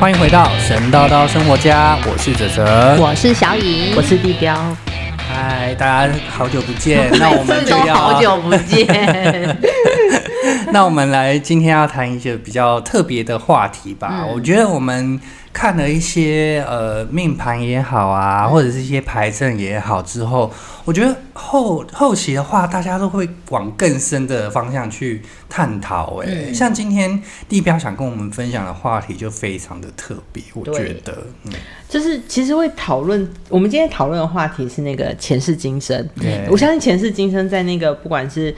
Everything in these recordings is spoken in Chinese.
欢迎回到神叨叨生活家，我是哲哲，我是小颖，我是地标。嗨，大家好久不见，那我们就要好久不见。那我们来今天要谈一些比较特别的话题吧。我觉得我们看了一些呃命盘也好啊，或者是一些牌阵也好之后，我觉得后后期的话，大家都会往更深的方向去探讨。哎，像今天地标想跟我们分享的话题就非常的特别，我觉得，嗯，就是其实会讨论，我们今天讨论的话题是那个前世今生。我相信前世今生在那个不管是。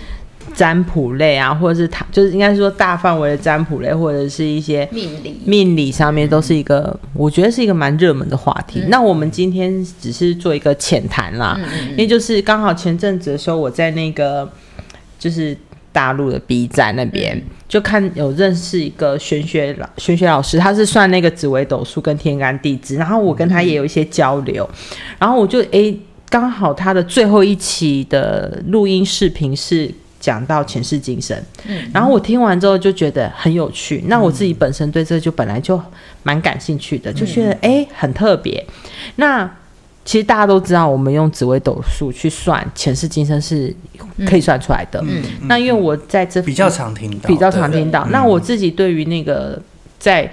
占卜类啊，或者是他，就是应该说大范围的占卜类，或者是一些命理。命理上面，都是一个我觉得是一个蛮热门的话题。那我们今天只是做一个浅谈啦，因为就是刚好前阵子的时候，我在那个就是大陆的 B 站那边就看有认识一个玄学老玄学老师，他是算那个紫微斗数跟天干地支，然后我跟他也有一些交流，然后我就诶刚好他的最后一期的录音视频是。讲到前世今生，嗯，然后我听完之后就觉得很有趣。那我自己本身对这就本来就蛮感兴趣的，就觉得哎很特别。那其实大家都知道，我们用紫微斗数去算前世今生是可以算出来的。嗯，那因为我在这比较常听到，比较常听到。那我自己对于那个在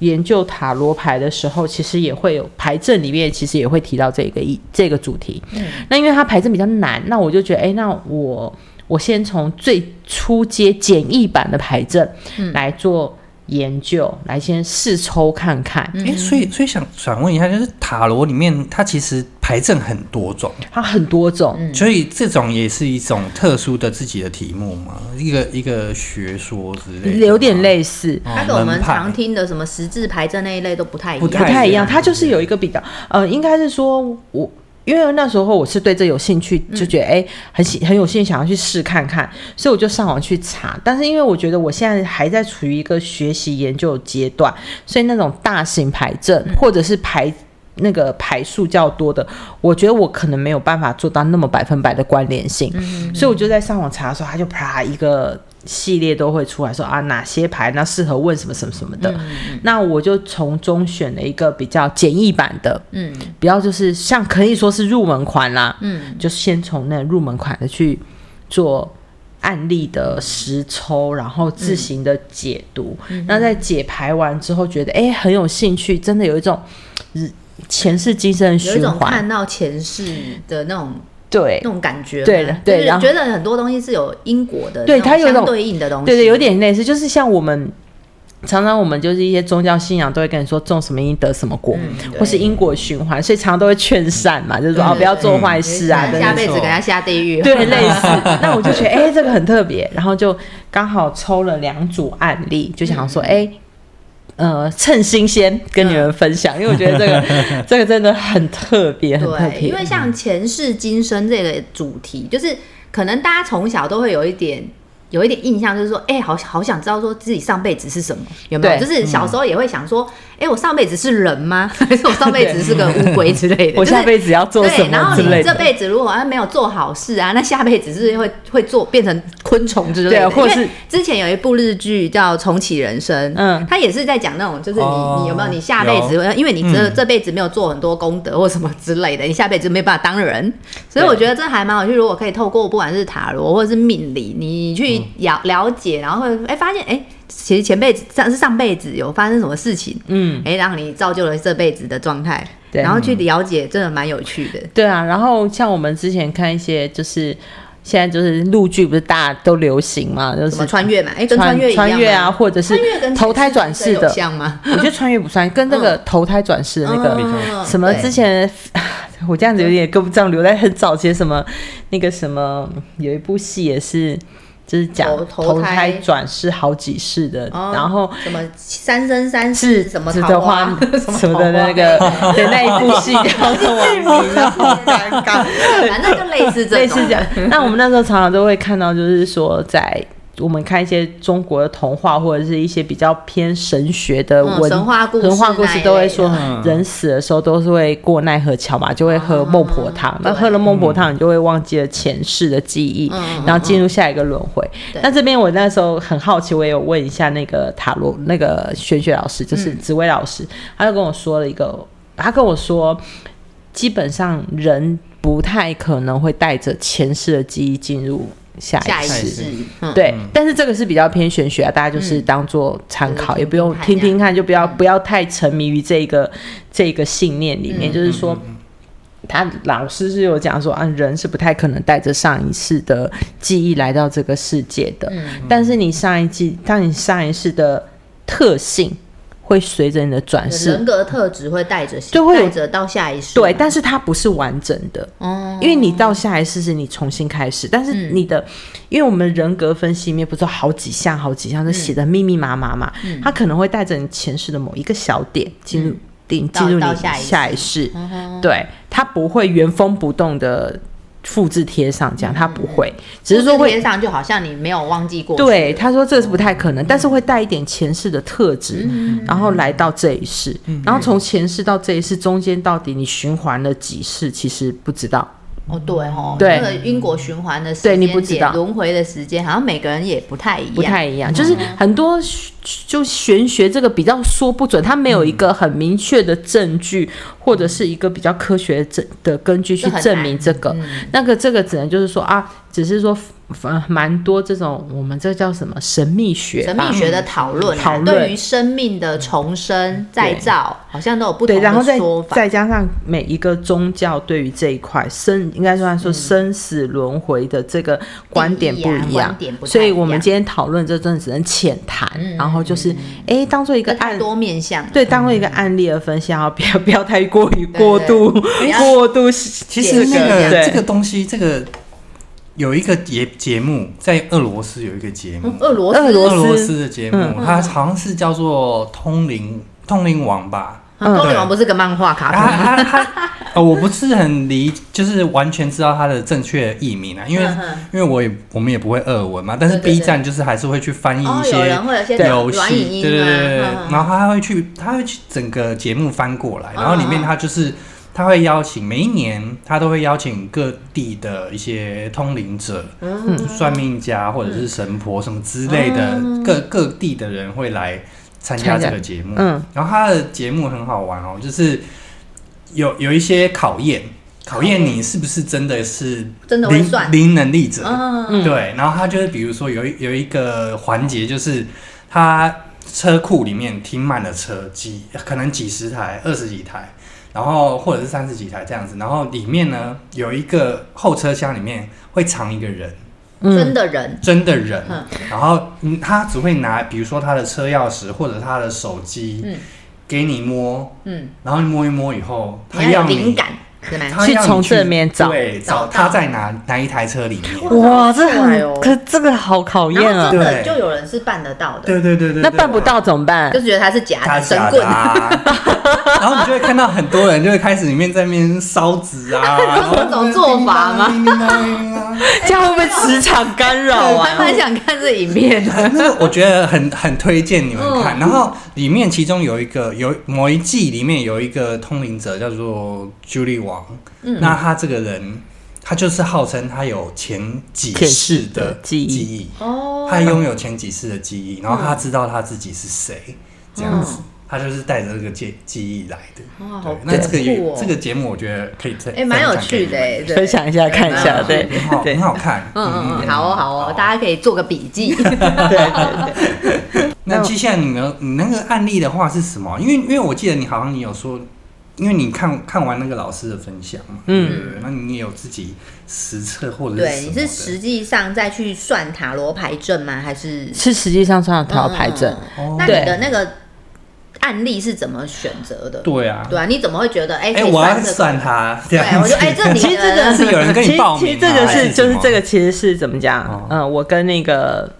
研究塔罗牌的时候，其实也会有牌阵里面，其实也会提到这个一这个主题。嗯，那因为它牌阵比较难，那我就觉得哎，那我。我先从最初阶简易版的牌阵来做研究，来先试抽看看。哎，所以所以想想问一下，就是塔罗里面它其实牌阵很多种，它很多种，所以这种也是一种特殊的自己的题目嘛，一个一个学说之类，有点类似。它跟我们常听的什么十字牌阵那一类都不太一样，不太一样。它就是有一个比较，呃，应该是说我。因为那时候我是对这有兴趣，就觉得哎，很喜很有兴趣，想要去试看看，所以我就上网去查。但是因为我觉得我现在还在处于一个学习研究阶段，所以那种大型牌阵或者是牌那个牌数较多的，我觉得我可能没有办法做到那么百分百的关联性。所以我就在上网查的时候，他就啪一个。系列都会出来说啊，哪些牌那适合问什么什么什么的，那我就从中选了一个比较简易版的，嗯，比较就是像可以说是入门款啦，嗯，就先从那入门款的去做案例的实抽，然后自行的解读。那在解牌完之后，觉得哎很有兴趣，真的有一种前世今生循环，看到前世的那种。对。那种感觉，对的，对，然后觉得很多东西是有因果的，对，它有相对应的东西，对对，有点类似，就是像我们常常我们就是一些宗教信仰都会跟你说种什么因得什么果，或是因果循环，所以常常都会劝善嘛，就是说哦不要做坏事啊，下辈子给他下地狱，对，类似。那我就觉得哎这个很特别，然后就刚好抽了两组案例，就想说哎。呃，趁新鲜跟你们分享，因为我觉得这个 这个真的很特别，很特别。因为像前世今生这个主题，就是可能大家从小都会有一点。有一点印象，就是说，哎，好好想知道说自己上辈子是什么，有没有？就是小时候也会想说，哎，我上辈子是人吗？还是我上辈子是个乌龟之类的？我下辈子要做什么？然后你这辈子如果啊没有做好事啊，那下辈子是会会做变成昆虫之类的。或是之前有一部日剧叫《重启人生》，嗯，他也是在讲那种，就是你你有没有你下辈子，因为你这这辈子没有做很多功德或什么之类的，你下辈子没办法当人。所以我觉得这还蛮有趣。如果可以透过不管是塔罗或者是命理，你去。了了解，然后会哎发现哎，其实前辈子上是上辈子有发生什么事情，嗯，哎，然后你造就了这辈子的状态，对，然后去了解，真的蛮有趣的。对啊，然后像我们之前看一些，就是现在就是陆剧不是大家都流行嘛，就是穿越嘛，哎，跟穿越穿越啊，或者是投胎转世的像吗？我觉得穿越不算，跟那个投胎转世的那个什么之前，我这样子有点跟不上，留在很早前什么那个什么有一部戏也是。就是讲投胎转世好几世的，然后什么三生三世 什么的花什么的那个对。那一部戏，然后剧名好尴尬，反正就类似 类似这样。那我们那时候常常都会看到，就是说在我们看一些中国的童话，或者是一些比较偏神学的文神话故事，神话故事都会说，人死的时候都是会过奈何桥嘛，就会喝孟婆汤。那喝了孟婆汤，你就会忘记了前世的记忆，然后进入下一个轮回。那这边我那时候很好奇，我也有问一下那个塔罗那个玄学老师，就是紫薇老师，他就跟我说了一个，他跟我说，基本上人不太可能会带着前世的记忆进入。下一世，对，但是这个是比较偏玄学啊，大家就是当做参考，也不用听听看，就不要不要太沉迷于这个这个信念里面。就是说，他老师是有讲说啊，人是不太可能带着上一世的记忆来到这个世界的，但是你上一季，当你上一世的特性。会随着你的转世人格特质会带着，就会带着到下一世。对，但是它不是完整的，哦，因为你到下一世是你重新开始，但是你的，因为我们人格分析里面不是好几项好几项都写的密密麻麻嘛，它可能会带着你前世的某一个小点进入进进入你下一世，对，它不会原封不动的。复制贴上这样，他不会，只是说会贴上，就好像你没有忘记过。对，他说这是不太可能，但是会带一点前世的特质，然后来到这一世，然后从前世到这一世中间，到底你循环了几世，其实不知道。哦，对哦，那个因果循环的时间点、轮回的时间，好像每个人也不太一样，不太一样。就是很多就玄学这个比较说不准，它没有一个很明确的证据，或者是一个比较科学证的根据去证明这个。那个这个只能就是说啊，只是说。蛮蛮多这种，我们这叫什么神秘学？神秘学的讨论，讨论对于生命的重生再造，好像都有不同的说法。再加上每一个宗教对于这一块生，应该算说生死轮回的这个观点不一样，所以我们今天讨论这真的只能浅谈，然后就是哎，当做一个案多面向，对，当做一个案例而分析，然后不要不要太过于过度过度。其实那个这个东西，这个。有一个节节目在俄罗斯有一个节目，俄罗斯。俄罗斯。的节目，它好像是叫做《通灵通灵王》吧？通灵王不是个漫画卡通？呃，我不是很理，就是完全知道它的正确译名啊，因为因为我也我们也不会俄文嘛，但是 B 站就是还是会去翻译一些游戏，对对对，然后他会去他会去整个节目翻过来，然后里面他就是。他会邀请每一年，他都会邀请各地的一些通灵者、嗯算命家或者是神婆什么之类的，各各地的人会来参加这个节目。嗯，然后他的节目很好玩哦，就是有有一些考验，考验你是不是真的是真的灵灵能力者。嗯对，然后他就是比如说有有一个环节，就是他车库里面停满了车，几可能几十台、二十几台。然后或者是三十几台这样子，然后里面呢有一个后车厢里面会藏一个人，真的人，真的人。然后嗯，他只会拿，比如说他的车钥匙或者他的手机，嗯，给你摸，嗯，然后摸一摸以后，他要灵感。去从这面找，对，找他在哪哪一台车里面？哇，这很可，这个好考验啊！对，就有人是办得到的。对对对对，那办不到怎么办？就是觉得他是假的神棍。然后你就会看到很多人就会开始里面在面烧纸啊，各种做法吗？这样会不会磁场干扰啊？还蛮想看这影片的。我觉得很很推荐你们看。然后里面其中有一个有某一季里面有一个通灵者叫做 Julie。王，那他这个人，他就是号称他有前几世的记忆，哦，他拥有前几世的记忆，然后他知道他自己是谁，这样子，他就是带着这个记记忆来的。哇，好那这个这个节目我觉得可以再哎，蛮有趣的哎，分享一下看一下，对，很好，很好看。嗯嗯，好哦好哦，大家可以做个笔记。对对对。那接下来你的你那个案例的话是什么？因为因为我记得你好像你有说。因为你看看完那个老师的分享嘛，嗯，那你也有自己实测或者对，你是实际上再去算塔罗牌阵吗？还是是实际上算塔罗牌阵？那你的那个案例是怎么选择的？对啊，对啊，你怎么会觉得哎？哎，我要算他，对，我就哎，这其实这个是有人跟你报名，其实这个是就是这个其实是怎么讲？嗯，我跟那个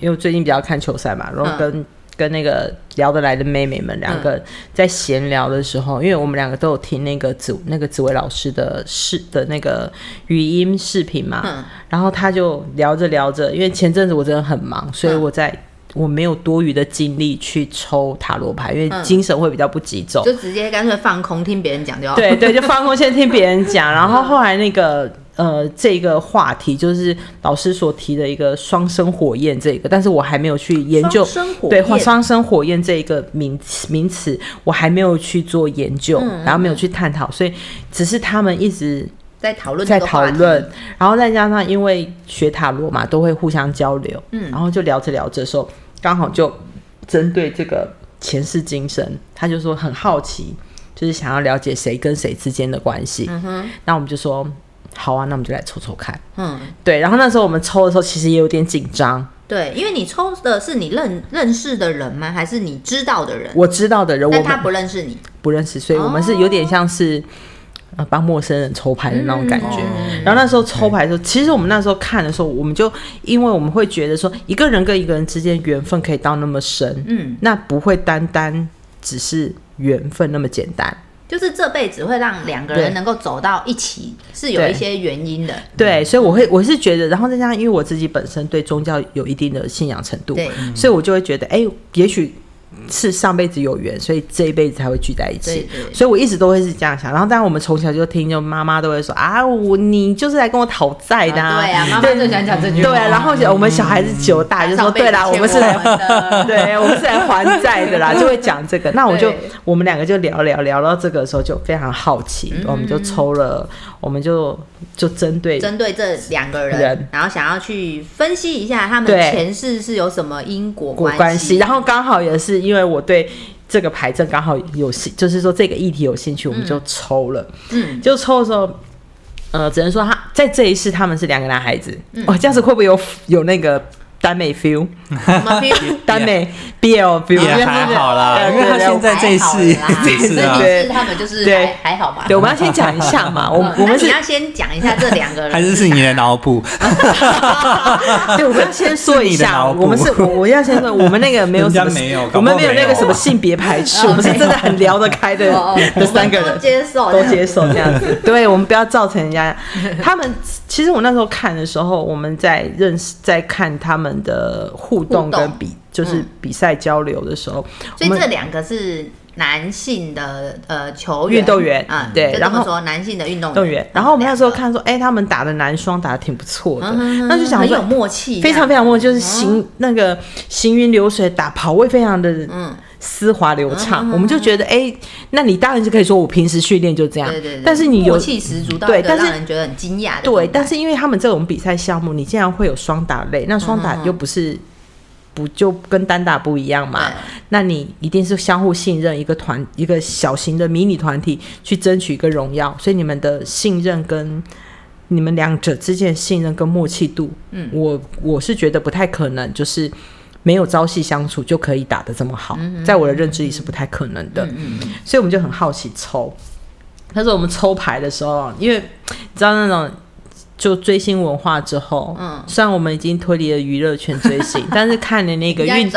因为最近比较看球赛嘛，然后跟。跟那个聊得来的妹妹们两个在闲聊的时候，因为我们两个都有听那个紫那个紫薇老师的视的那个语音视频嘛，然后他就聊着聊着，因为前阵子我真的很忙，所以我在我没有多余的精力去抽塔罗牌，因为精神会比较不集中，就直接干脆放空听别人讲就好。对 对，就放空先听别人讲，然后后来那个。呃，这个话题就是老师所提的一个双生火焰这个，但是我还没有去研究对双生火焰这一个名名词，我还没有去做研究，然后没有去探讨，所以只是他们一直在讨论在讨论，然后再加上因为学塔罗嘛，都会互相交流，嗯，然后就聊着聊着时候，刚好就针对这个前世今生，他就说很好奇，就是想要了解谁跟谁之间的关系，嗯哼，那我们就说。好啊，那我们就来抽抽看。嗯，对。然后那时候我们抽的时候，其实也有点紧张。对，因为你抽的是你认认识的人吗？还是你知道的人？我知道的人，但他不认识你，不认识，所以我们是有点像是呃帮陌生人抽牌的那种感觉。然后那时候抽牌的时候，其实我们那时候看的时候，我们就因为我们会觉得说，一个人跟一个人之间缘分可以到那么深，嗯，那不会单单只是缘分那么简单。就是这辈子会让两个人能够走到一起，是有一些原因的。对，所以我会我是觉得，然后再加上因为我自己本身对宗教有一定的信仰程度，对，所以我就会觉得，哎，也许。是上辈子有缘，所以这一辈子才会聚在一起。所以我一直都会是这样想。然后，当然我们从小就听，就妈妈都会说啊，我你就是来跟我讨债的。对啊，妈妈就想讲这句。对啊，然后我们小孩子久大就说，对啦，我们是来 对，我们是来还债的啦，就会讲这个。那我就我们两个就聊聊聊到这个时候，就非常好奇，我们就抽了，我们就就针对针对这两个人，然后想要去分析一下他们前世是有什么因果关系。然后刚好也是因为我对这个牌阵刚好有兴，就是说这个议题有兴趣，我们就抽了。嗯，就抽的时候，呃，只能说他在这一世他们是两个男孩子。哦，这样子会不会有有那个？耽美 feel，耽美 BL feel 也还好啦，因为他现在这一次这一次啊，对，他们就是对还好吧。对，我们要先讲一下嘛，我我们你要先讲一下这两个人，还是是你的脑补？对，我们要先说一下，我们是，我我要先说，我们那个没有什么，没有，我们没有那个什么性别排斥，我们是真的很聊得开的，的三个人都接受，都接受这样子。对，我们不要造成人家他们。其实我那时候看的时候，我们在认识，在看他们的互动跟比，就是比赛交流的时候，所以这两个是男性的呃球员。运动员啊，对，然后说男性的运动员，然后我们那时候看说，哎，他们打的男双打的挺不错的，那就想很有默契，非常非常默契，就是行那个行云流水，打跑位非常的嗯。丝滑流畅，我们就觉得，哎，那你当然是可以说我平时训练就这样，对对。但是你有气十足，对，但是让人觉得很惊讶。对，但是因为他们这种比赛项目，你竟然会有双打类，那双打又不是不就跟单打不一样嘛？那你一定是相互信任，一个团一个小型的迷你团体去争取一个荣耀，所以你们的信任跟你们两者之间的信任跟默契度，嗯，我我是觉得不太可能，就是。没有朝夕相处就可以打得这么好，在我的认知里是不太可能的，所以我们就很好奇抽。但是我们抽牌的时候，因为你知道那种。就追星文化之后，嗯，虽然我们已经脱离了娱乐圈追星，但是看了那个运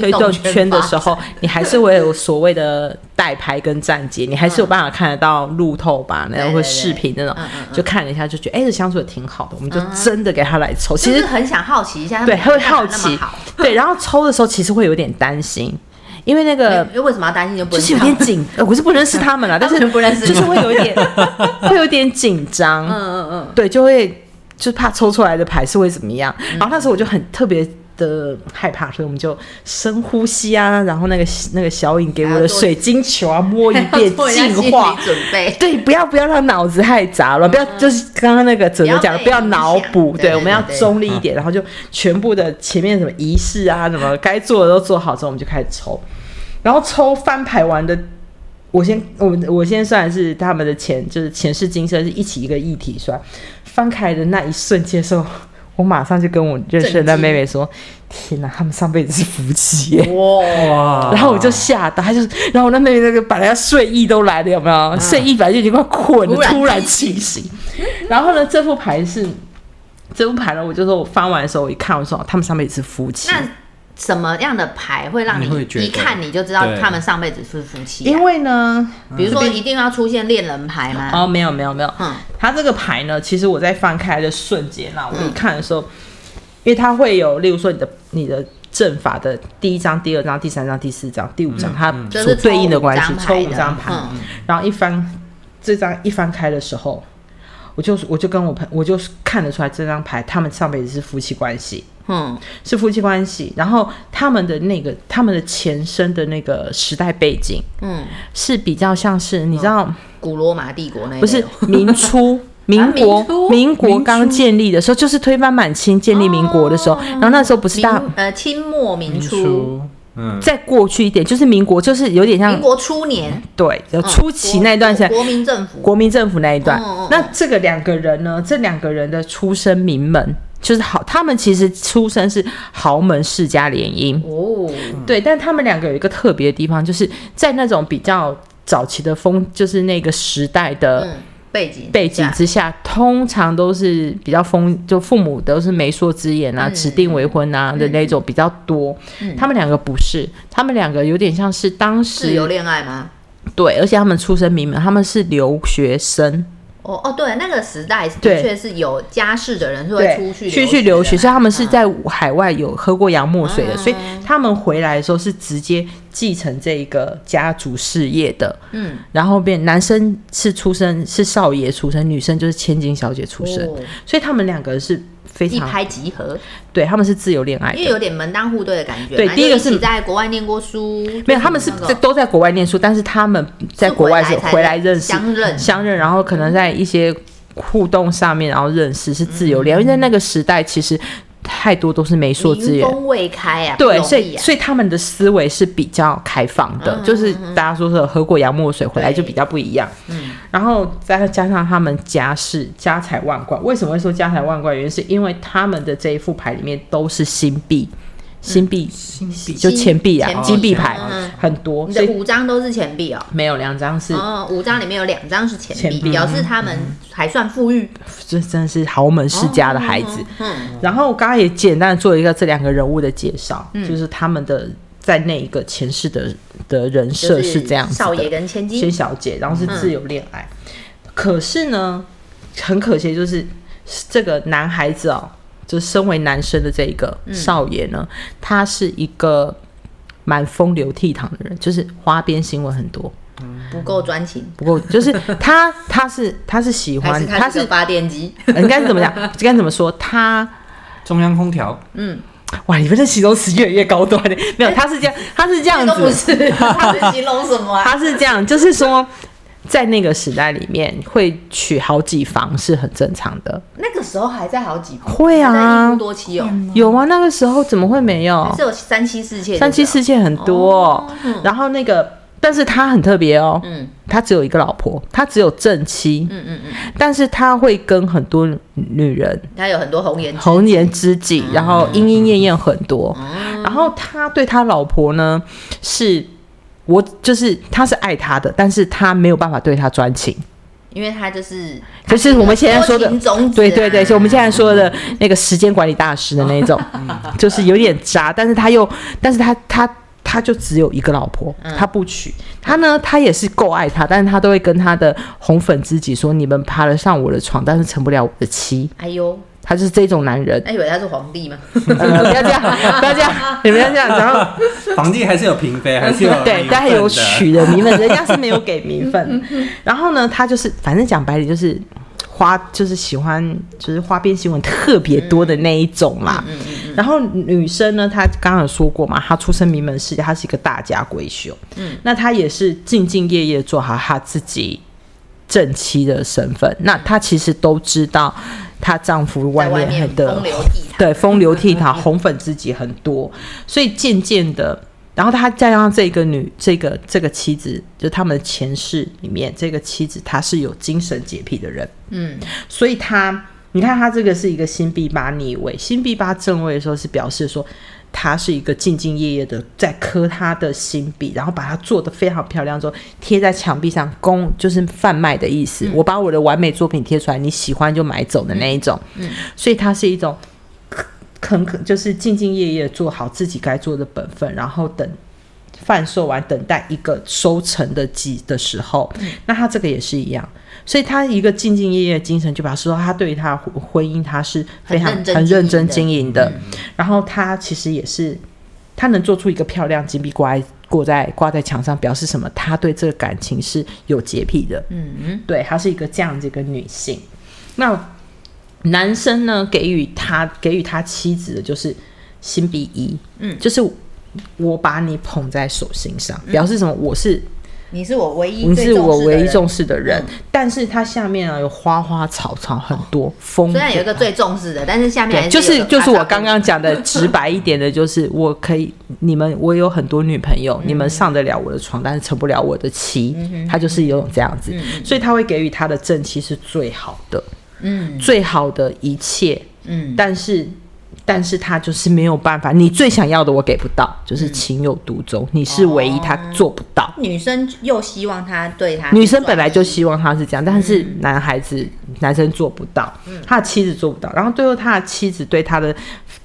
推动圈的时候，你还是会有所谓的代拍跟站姐，你还是有办法看得到路透吧，那种或视频那种，就看了一下就觉得，哎，这相处的挺好的，我们就真的给他来抽。其实很想好奇一下，对，会好奇，对，然后抽的时候其实会有点担心。因为那个，为什么要担心？就就是有点紧，我是不认识他们了，但是不认识，就是会有一点，会有点紧张。嗯嗯嗯，对，就会就怕抽出来的牌是会怎么样。然后那时候我就很特别的害怕，所以我们就深呼吸啊，然后那个那个小影给我的水晶球啊，摸一遍 净化，准备。对，不要不要让脑子太杂了，不要就是刚刚那个哲哲讲的，不要脑补。对，我们要中立一点，然后就全部的前面什么仪式啊，什么该做的都做好之后，我们就开始抽。然后抽翻牌完的，我先我我先算是他们的前就是前世今生是一起一个议题算，翻开的那一瞬间时候，我马上就跟我认识的那妹妹说：“天哪，他们上辈子是夫妻耶！”哇！然后我就吓到，他就然后我那妹妹那个本来要睡意都来了，有没有？睡意本来就已经快困了，突然清醒。然后呢，这副牌是这副牌呢，我就说我翻完的时候我一看，我说他们上辈子是夫妻。什么样的牌会让你一看你就知道他们上辈子是夫妻？因为呢，比如说一定要出现恋人牌吗？哦，没有没有没有，嗯，它这个牌呢，其实我在翻开的瞬间啊，我一看的时候，因为它会有，例如说你的你的阵法的第一张、第二张、第三张、第四张、第五张，它所对应的关系，抽五张牌，然后一翻这张一翻开的时候，我就我就跟我朋我就是看得出来这张牌，他们上辈子是夫妻关系。嗯，是夫妻关系，然后他们的那个他们的前身的那个时代背景，嗯，是比较像是你知道古罗马帝国那不是明初 民国民国刚建立的时候，就是推翻满清建立民国的时候，然后那时候不是大呃清末民初，嗯，再过去一点就是民国，就是有点像民国初年，对，初期那一段时间国民政府。国民政府那一段，那这个两个人呢，这两个人的出身名门。就是好，他们其实出身是豪门世家联姻。哦，对，但他们两个有一个特别的地方，就是在那种比较早期的风，就是那个时代的背景背景之下，通常都是比较封，就父母都是媒妁之言啊，指定为婚啊的那种比较多。他们两个不是，他们两个有点像是当时有恋爱吗？对，而且他们出身名门，他们是留学生。哦哦，对，那个时代的确是有家世的人是会出去去去留学，所以他们是在海外有喝过洋墨水的，所以他们回来的时候是直接继承这一个家族事业的。嗯，然后变男生是出生是少爷出生，女生就是千金小姐出生，所以他们两个是。一拍即合，对他们是自由恋爱，因为有点门当户对的感觉。对，第一个是在国外念过书，没有，他们是在都在国外念书，但是他们在国外是回来认识相认相认，然后可能在一些互动上面，然后认识是自由恋爱，因为在那个时代其实。太多都是媒妁之言，风未开啊。对，所以所以他们的思维是比较开放的，就是大家说说喝过洋墨水回来就比较不一样。嗯，然后再加上他们家世家财万贯，为什么会说家财万贯？原因是因为他们的这一副牌里面都是新币。新币，新币就钱币啊，金币牌很多，你的五张都是钱币哦。没有两张是哦，五张里面有两张是钱币，表示他们还算富裕。这真的是豪门世家的孩子。嗯，然后我刚刚也简单做一个这两个人物的介绍，就是他们的在那一个前世的的人设是这样子少爷跟千金，千小姐，然后是自由恋爱。可是呢，很可惜就是这个男孩子哦。就身为男生的这一个少爷呢，他是一个蛮风流倜傥的人，就是花边新闻很多，不够专情，不够，就是他他是他是喜欢，他是发电机，应该是怎么讲？该怎么说？他中央空调，嗯，哇，你们这形容词越来越高端的，没有，他是这样，他是这样子，不是，他是形容什么？他是这样，就是说。在那个时代里面，会娶好几房是很正常的。那个时候还在好几房，会啊，一夫多妻哦，有啊。那个时候怎么会没有？是有三妻四妾，三妻四妾很多。然后那个，但是他很特别哦，嗯，他只有一个老婆，他只有正妻，嗯嗯嗯。但是他会跟很多女人，他有很多红颜红颜知己，然后莺莺燕燕很多。然后他对他老婆呢是。我就是他是爱他的，但是他没有办法对他专情，因为他就是就是我们现在说的对对对，就我们现在说的那个时间管理大师的那种，就是有点渣，但是他又，但是他他他就只有一个老婆，他不娶，他呢他也是够爱他，但是他都会跟他的红粉知己说，你们爬得上我的床，但是成不了我的妻。哎呦。他就是这种男人，他以为他是皇帝吗？不要这样，不要这样，你不要这样。然后 皇帝还是有嫔妃，还是有对，但还有娶的名分，人家是没有给名分。然后呢，他就是反正讲白点就是花，就是喜欢就是花边新闻特别多的那一种嘛。然后女生呢，她刚刚有说过嘛，她出身名门世家，她是一个大家闺秀。嗯，那她也是兢兢业业做好她自己正妻的身份。那她其实都知道。她丈夫外面的对风流倜傥，红粉知己很多，所以渐渐的，然后她再加上这个女，这个这个妻子，就他们前世里面这个妻子，她是有精神洁癖的人，嗯，所以她，你看她这个是一个新币八逆位，新币八正位的时候是表示说。他是一个兢兢业业的在刻他的新笔，然后把它做的非常漂亮，之后贴在墙壁上供就是贩卖的意思。我把我的完美作品贴出来，你喜欢就买走的那一种。嗯，所以它是一种肯肯就是兢兢业业做好自己该做的本分，然后等贩售完，等待一个收成的季的时候，那他这个也是一样。所以他一个兢兢业业的精神，就表示说他对于他婚姻他是非常很认真经营的。然后他其实也是，他能做出一个漂亮金币挂挂在挂在墙上，表示什么？他对这个感情是有洁癖的。嗯嗯，对，她是一个这样子一个女性。那男生呢，给予他给予他妻子的就是心比一，嗯，就是我把你捧在手心上，表示什么？我是。你是我唯一，你是我唯一重视的人，但是它下面啊有花花草草很多，风虽然有一个最重视的，但是下面就是就是我刚刚讲的 直白一点的，就是我可以你们我有很多女朋友，你们上得了我的床，但是成不了我的妻，他就是有种这样子，所以他会给予他的正妻是最好的，嗯，最好的一切，嗯，但是。但是他就是没有办法，你最想要的我给不到，就是情有独钟，你是唯一，他做不到。女生又希望他对他，女生本来就希望他是这样，但是男孩子男生做不到，他的妻子做不到。然后最后他的妻子对他的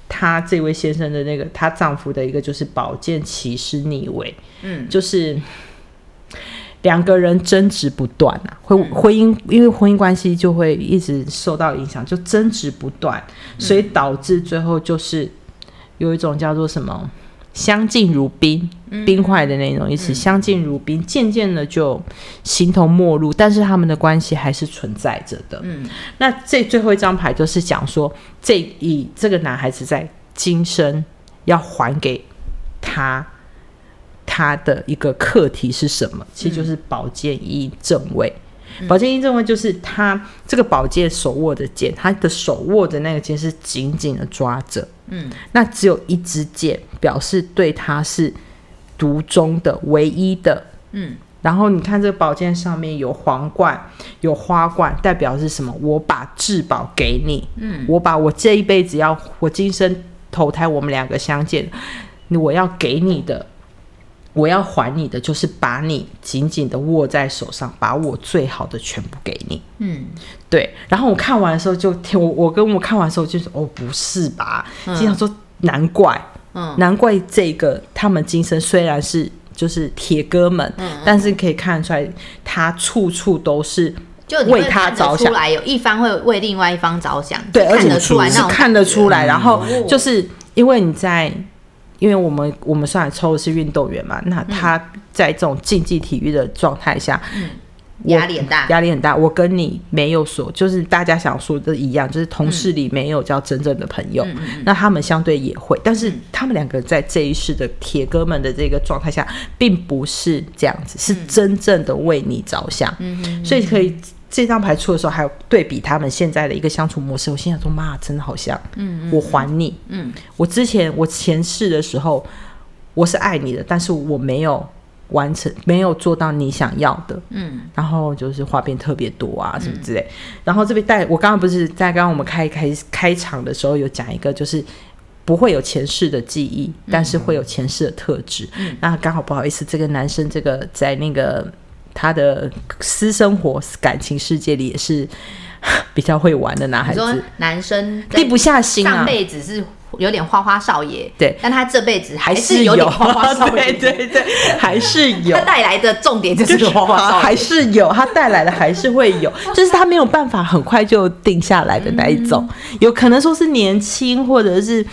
他这位先生的那个她丈夫的一个就是宝剑骑士逆位，嗯，就是。两个人争执不断啊，婚婚姻因为婚姻关系就会一直受到影响，就争执不断，所以导致最后就是有一种叫做什么“相敬如宾”冰块的那种意思，“相敬如宾”，渐渐的就形同陌路，但是他们的关系还是存在着的。嗯，那这最后一张牌就是讲说，这以这个男孩子在今生要还给他。他的一个课题是什么？其实就是宝剑一正位。宝剑一正位就是他这个宝剑手握的剑，他的手握的那个剑是紧紧的抓着。嗯，那只有一支剑，表示对他是独中的、唯一的。嗯，然后你看这个宝剑上面有皇冠、有花冠，代表是什么？我把至宝给你。嗯，我把我这一辈子要我今生投胎，我们两个相见，我要给你的。我要还你的，就是把你紧紧的握在手上，把我最好的全部给你。嗯，对。然后我看完的时候，就我我跟我看完的时候，就是哦，不是吧？经常说难怪，嗯，难怪这个他们今生虽然是就是铁哥们，嗯，但是可以看出来，他处处都是就为他着想，来有一方会为另外一方着想，对，而且出来是看得出来。然后就是因为你在。因为我们我们上来抽的是运动员嘛，那他在这种竞技体育的状态下，压力很大，压力很大。我跟你没有说，就是大家想说的一样，就是同事里没有叫真正的朋友。那他们相对也会，但是他们两个在这一世的铁哥们的这个状态下，并不是这样子，是真正的为你着想。所以可以。这张牌出的时候，还有对比他们现在的一个相处模式，我心想说：妈，真的好像，嗯，我还你，嗯，我之前我前世的时候，我是爱你的，但是我没有完成，没有做到你想要的，嗯，然后就是话变特别多啊，什么之类，然后这边带我刚刚不是在刚刚我们开开开场的时候有讲一个，就是不会有前世的记忆，但是会有前世的特质，嗯，那刚好不好意思，这个男生这个在那个。他的私生活、感情世界里也是 比较会玩的男孩子。男生低不下心啊，上辈子是有点花花少爷，对，但他这辈子还是有点花花少爷，对对对，还是有。他带来的重点就是花花少爷，还是有，他带来的还是会有，就是他没有办法很快就定下来的那一种，有可能说是年轻，或者是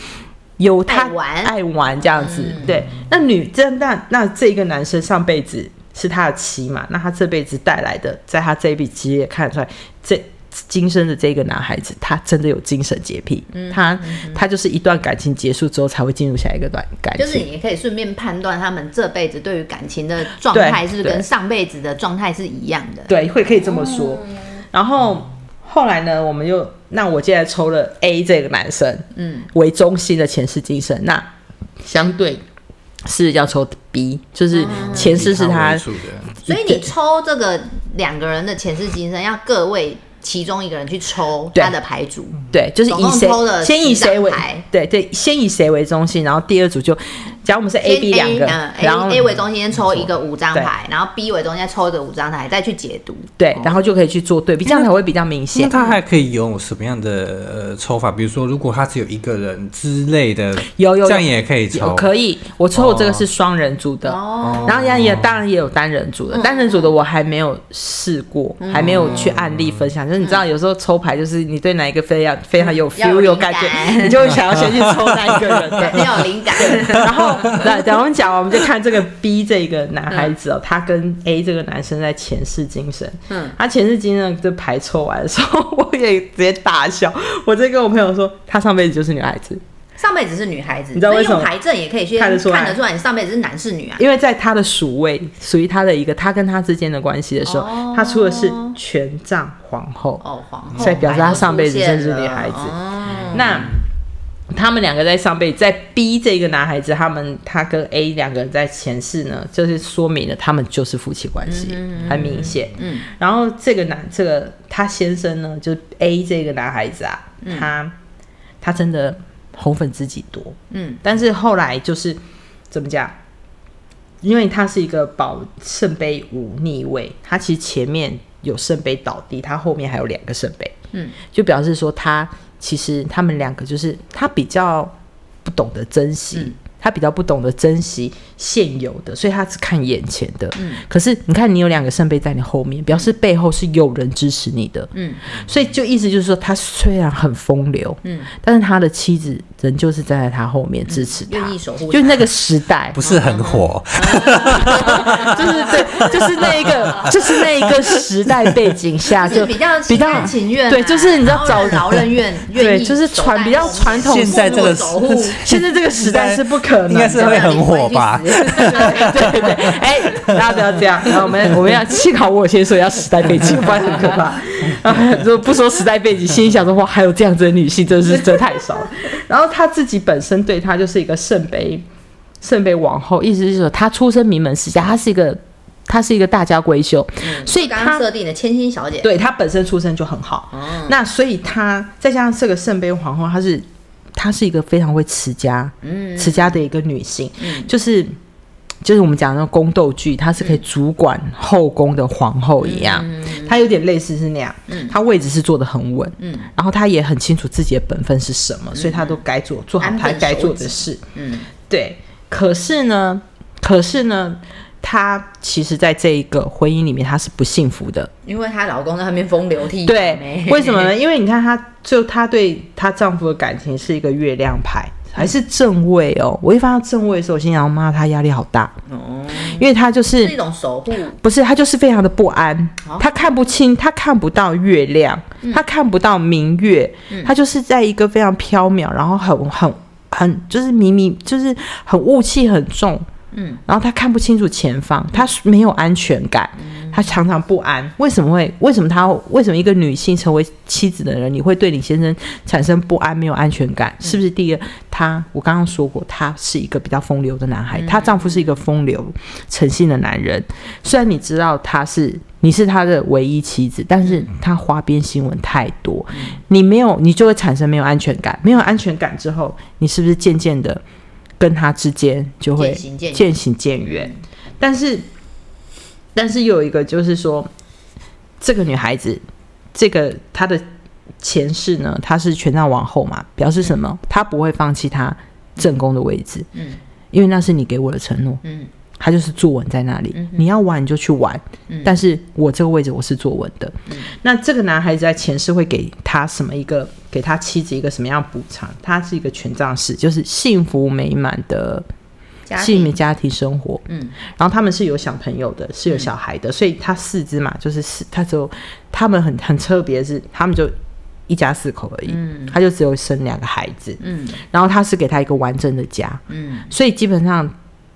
有他爱玩。这样子。对，那女这那那这个男生上辈子。是他的妻嘛？那他这辈子带来的，在他这一笔职业看出来，这今生的这个男孩子，他真的有精神洁癖。嗯，他他就是一段感情结束之后才会进入下一个段感情。就是你也可以顺便判断他们这辈子对于感情的状态是不是跟上辈子的状态是一样的。对，会可以这么说。然后后来呢，我们又那我现在抽了 A 这个男生，嗯，为中心的前世今生，那相对。是要抽 B，就是前世是他，所以你抽这个两个人的前世今生，要各位其中一个人去抽他的牌组，对，就是以谁先以谁为，对对，先以谁为中心，然后第二组就假如我们是 A、B 两个，然后 A 为中心抽一个五张牌，然后 B 为中间抽一个五张牌，再去解读。对，然后就可以去做对比，这样才会比较明显。那他还可以有什么样的呃抽法？比如说，如果他只有一个人之类的，有有这样也可以抽。可以，我抽这个是双人组的，然后也也当然也有单人组的。单人组的我还没有试过，还没有去案例分享。就是你知道，有时候抽牌就是你对哪一个非常非常有 feel 有感觉，你就会想要先去抽那一个人，对，有灵感。然后来等我们讲完，我们就看这个 B 这个男孩子哦，他跟 A 这个男生在前世今生。嗯，他前世今生这牌抽完的时候，我也直接大笑。我直接跟我朋友说，他上辈子就是女孩子。上辈子是女孩子，你知道为什么？牌阵也可以去看得出来，看得出来你上辈子是男是女啊？因为在他的属位属于他的一个他跟他之间的关系的时候，他出的是权杖皇后哦，皇后，所以表示他上辈子真是女孩子。那他们两个在上辈子在逼这个男孩子，他们他跟 A 两个人在前世呢，就是说明了他们就是夫妻关系，很明显。嗯，然后这个男这个他先生呢，就是 A 这个男孩子啊，他他真的。红粉知己多，嗯，但是后来就是怎么讲？因为他是一个保圣杯五逆位，他其实前面有圣杯倒地，他后面还有两个圣杯，嗯，就表示说他其实他们两个就是他比较不懂得珍惜。他比较不懂得珍惜现有的，所以他只看眼前的。嗯，可是你看，你有两个圣杯在你后面，表示背后是有人支持你的。嗯，所以就意思就是说，他虽然很风流，嗯，但是他的妻子仍旧是站在他后面支持他，愿意守护。就那个时代不是很火，就是对，就是那一个，就是那一个时代背景下，就比较比较情愿。对，就是你知道，找劳人愿，对，就是传比较传统。现在这个 守护，现在这个时代是不可能。应该是会很火吧？对对对，哎，大家不要这样。然后我们我们要幸好我先说要时代背景，不然很可怕。如果不说时代背景，心里想说哇，还有这样子的女性，真是 真太少了。然后她自己本身对她就是一个圣杯圣杯王后，意思是说她出身名门世家，她是一个她是一个大家闺秀，所以她设定的千金小姐，对她本身出身就很好。那所以她再加上这个圣杯皇后，她是。她是一个非常会持家、嗯持家的一个女性，就是就是我们讲那宫斗剧，她是可以主管后宫的皇后一样，她有点类似是那样，她位置是坐的很稳，然后她也很清楚自己的本分是什么，所以她都该做做好她该做的事。嗯，对。可是呢，可是呢。她其实，在这一个婚姻里面，她是不幸福的，因为她老公在那边风流倜傥。对，为什么呢？因为你看，她就她对她丈夫的感情是一个月亮牌，还是正位哦。我一发到正位的时候，我心想：妈，他压力好大哦。因为他就是一种守护，不是他就是非常的不安。他看不清，他看不到月亮，他看不到明月，他就是在一个非常飘渺，然后很很很就是迷迷，就是很雾气很重。嗯，然后他看不清楚前方，他没有安全感，他常常不安。为什么会？为什么他？为什么一个女性成为妻子的人，你会对你先生产生不安、没有安全感？是不是？第一个，他我刚刚说过，他是一个比较风流的男孩，她丈夫是一个风流、诚信的男人。虽然你知道他是你是他的唯一妻子，但是他花边新闻太多，你没有，你就会产生没有安全感。没有安全感之后，你是不是渐渐的？跟他之间就会渐行渐远，但是，但是又有一个就是说，这个女孩子，这个她的前世呢，她是权杖王后嘛，表示什么？她不会放弃她正宫的位置，嗯，因为那是你给我的承诺，嗯。他就是坐稳在那里，你要玩你就去玩，但是我这个位置我是坐稳的。那这个男孩子在前世会给他什么一个，给他妻子一个什么样补偿？他是一个权杖式，就是幸福美满的幸福家庭生活。嗯，然后他们是有小朋友的，是有小孩的，所以他四只嘛，就是四，他只有他们很很特别，是他们就一家四口而已，嗯。他就只有生两个孩子。嗯，然后他是给他一个完整的家。嗯，所以基本上。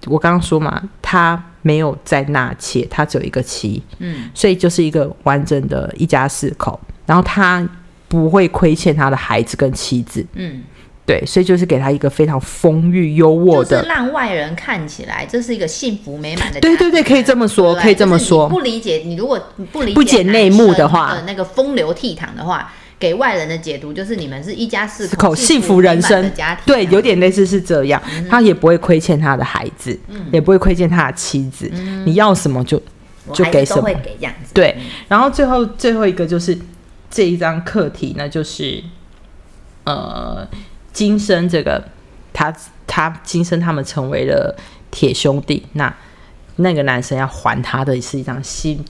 我刚刚说嘛，他没有在纳妾，他只有一个妻，嗯，所以就是一个完整的一家四口，然后他不会亏欠他的孩子跟妻子，嗯，对，所以就是给他一个非常丰裕优渥的，让外人看起来这是一个幸福美满的，对对对，可以这么说，可以这么说。不理解你，如果不理不解内幕的话，那个风流倜傥的话。给外人的解读就是你们是一家四口幸福人生家庭，对，有点类似是这样。他也不会亏欠他的孩子，也不会亏欠他的妻子。你要什么就就给什么，会给样子。对，然后最后最后一个就是这一张课题呢，就是呃，今生这个他他今生他们成为了铁兄弟，那那个男生要还他的是一张新，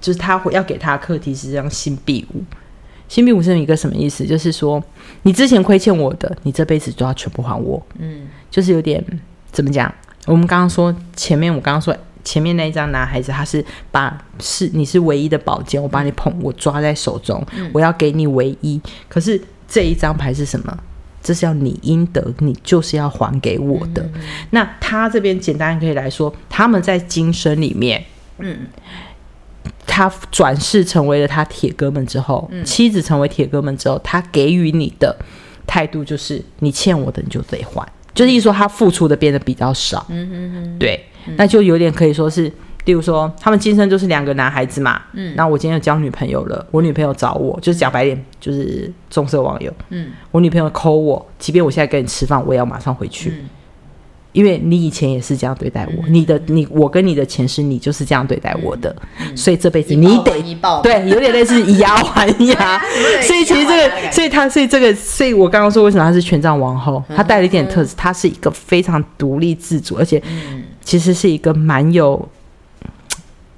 就是他会要给他的课题是一张新币五。新币五是一个什么意思？就是说，你之前亏欠我的，你这辈子都要全部还我。嗯，就是有点怎么讲？我们刚刚说前面，我刚刚说前面那一张男孩子，他是把是你是唯一的宝剑，我把你捧，我抓在手中，我要给你唯一。可是这一张牌是什么？这是要你应得，你就是要还给我的。那他这边简单可以来说，他们在今生里面，嗯。他转世成为了他铁哥们之后，妻子成为铁哥们之后，他给予你的态度就是你欠我的你就得还，就是意思说他付出的变得比较少。嗯嗯嗯，对，那就有点可以说是，例如说他们今生就是两个男孩子嘛。嗯，那我今天有交女朋友了，我女朋友找我，就是讲白点，就是棕色网友。嗯，我女朋友抠我，即便我现在跟你吃饭，我也要马上回去。因为你以前也是这样对待我，你的你我跟你的前世你就是这样对待我的，所以这辈子你得对有点类似以牙还牙，所以其实这个，所以他所以这个，所以我刚刚说为什么他是权杖王后，他带了一点特质，他是一个非常独立自主，而且其实是一个蛮有。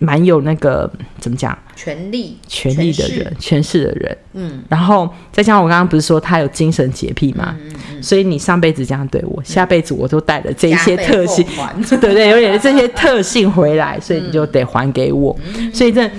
蛮有那个怎么讲？权力、权力的人，权势的人。嗯，然后再加上我刚刚不是说他有精神洁癖嘛？嗯嗯所以你上辈子这样对我，下辈子我都带了这一些特性，对不对？有点这些特性回来，所以你就得还给我。所以这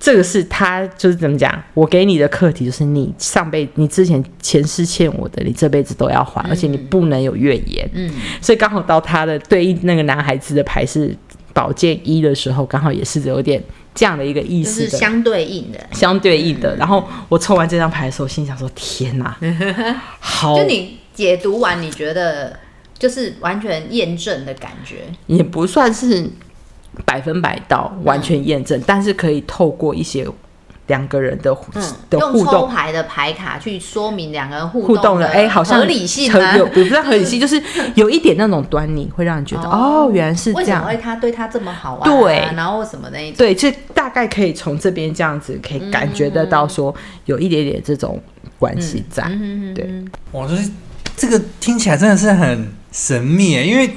这个是他就是怎么讲？我给你的课题就是你上辈你之前前世欠我的，你这辈子都要还，而且你不能有怨言。嗯，所以刚好到他的对应那个男孩子的牌是。宝剑一的时候，刚好也是有点这样的一个意思是，相对应的，相对应的。然后我抽完这张牌的时候，心想说：“天哪，好！”就你解读完，你觉得就是完全验证的感觉，也不算是百分百到完全验证，但是可以透过一些。两个人的的互动，牌的牌卡去说明两个人互动了，哎，好像合理性有，不是合理性，就是有一点那种端倪，会让人觉得哦，原来是这样。为什么他对他这么好啊？对，然后什么那一种，对，就大概可以从这边这样子可以感觉得到，说有一点点这种关系在。对，我说这个听起来真的是很神秘，因为。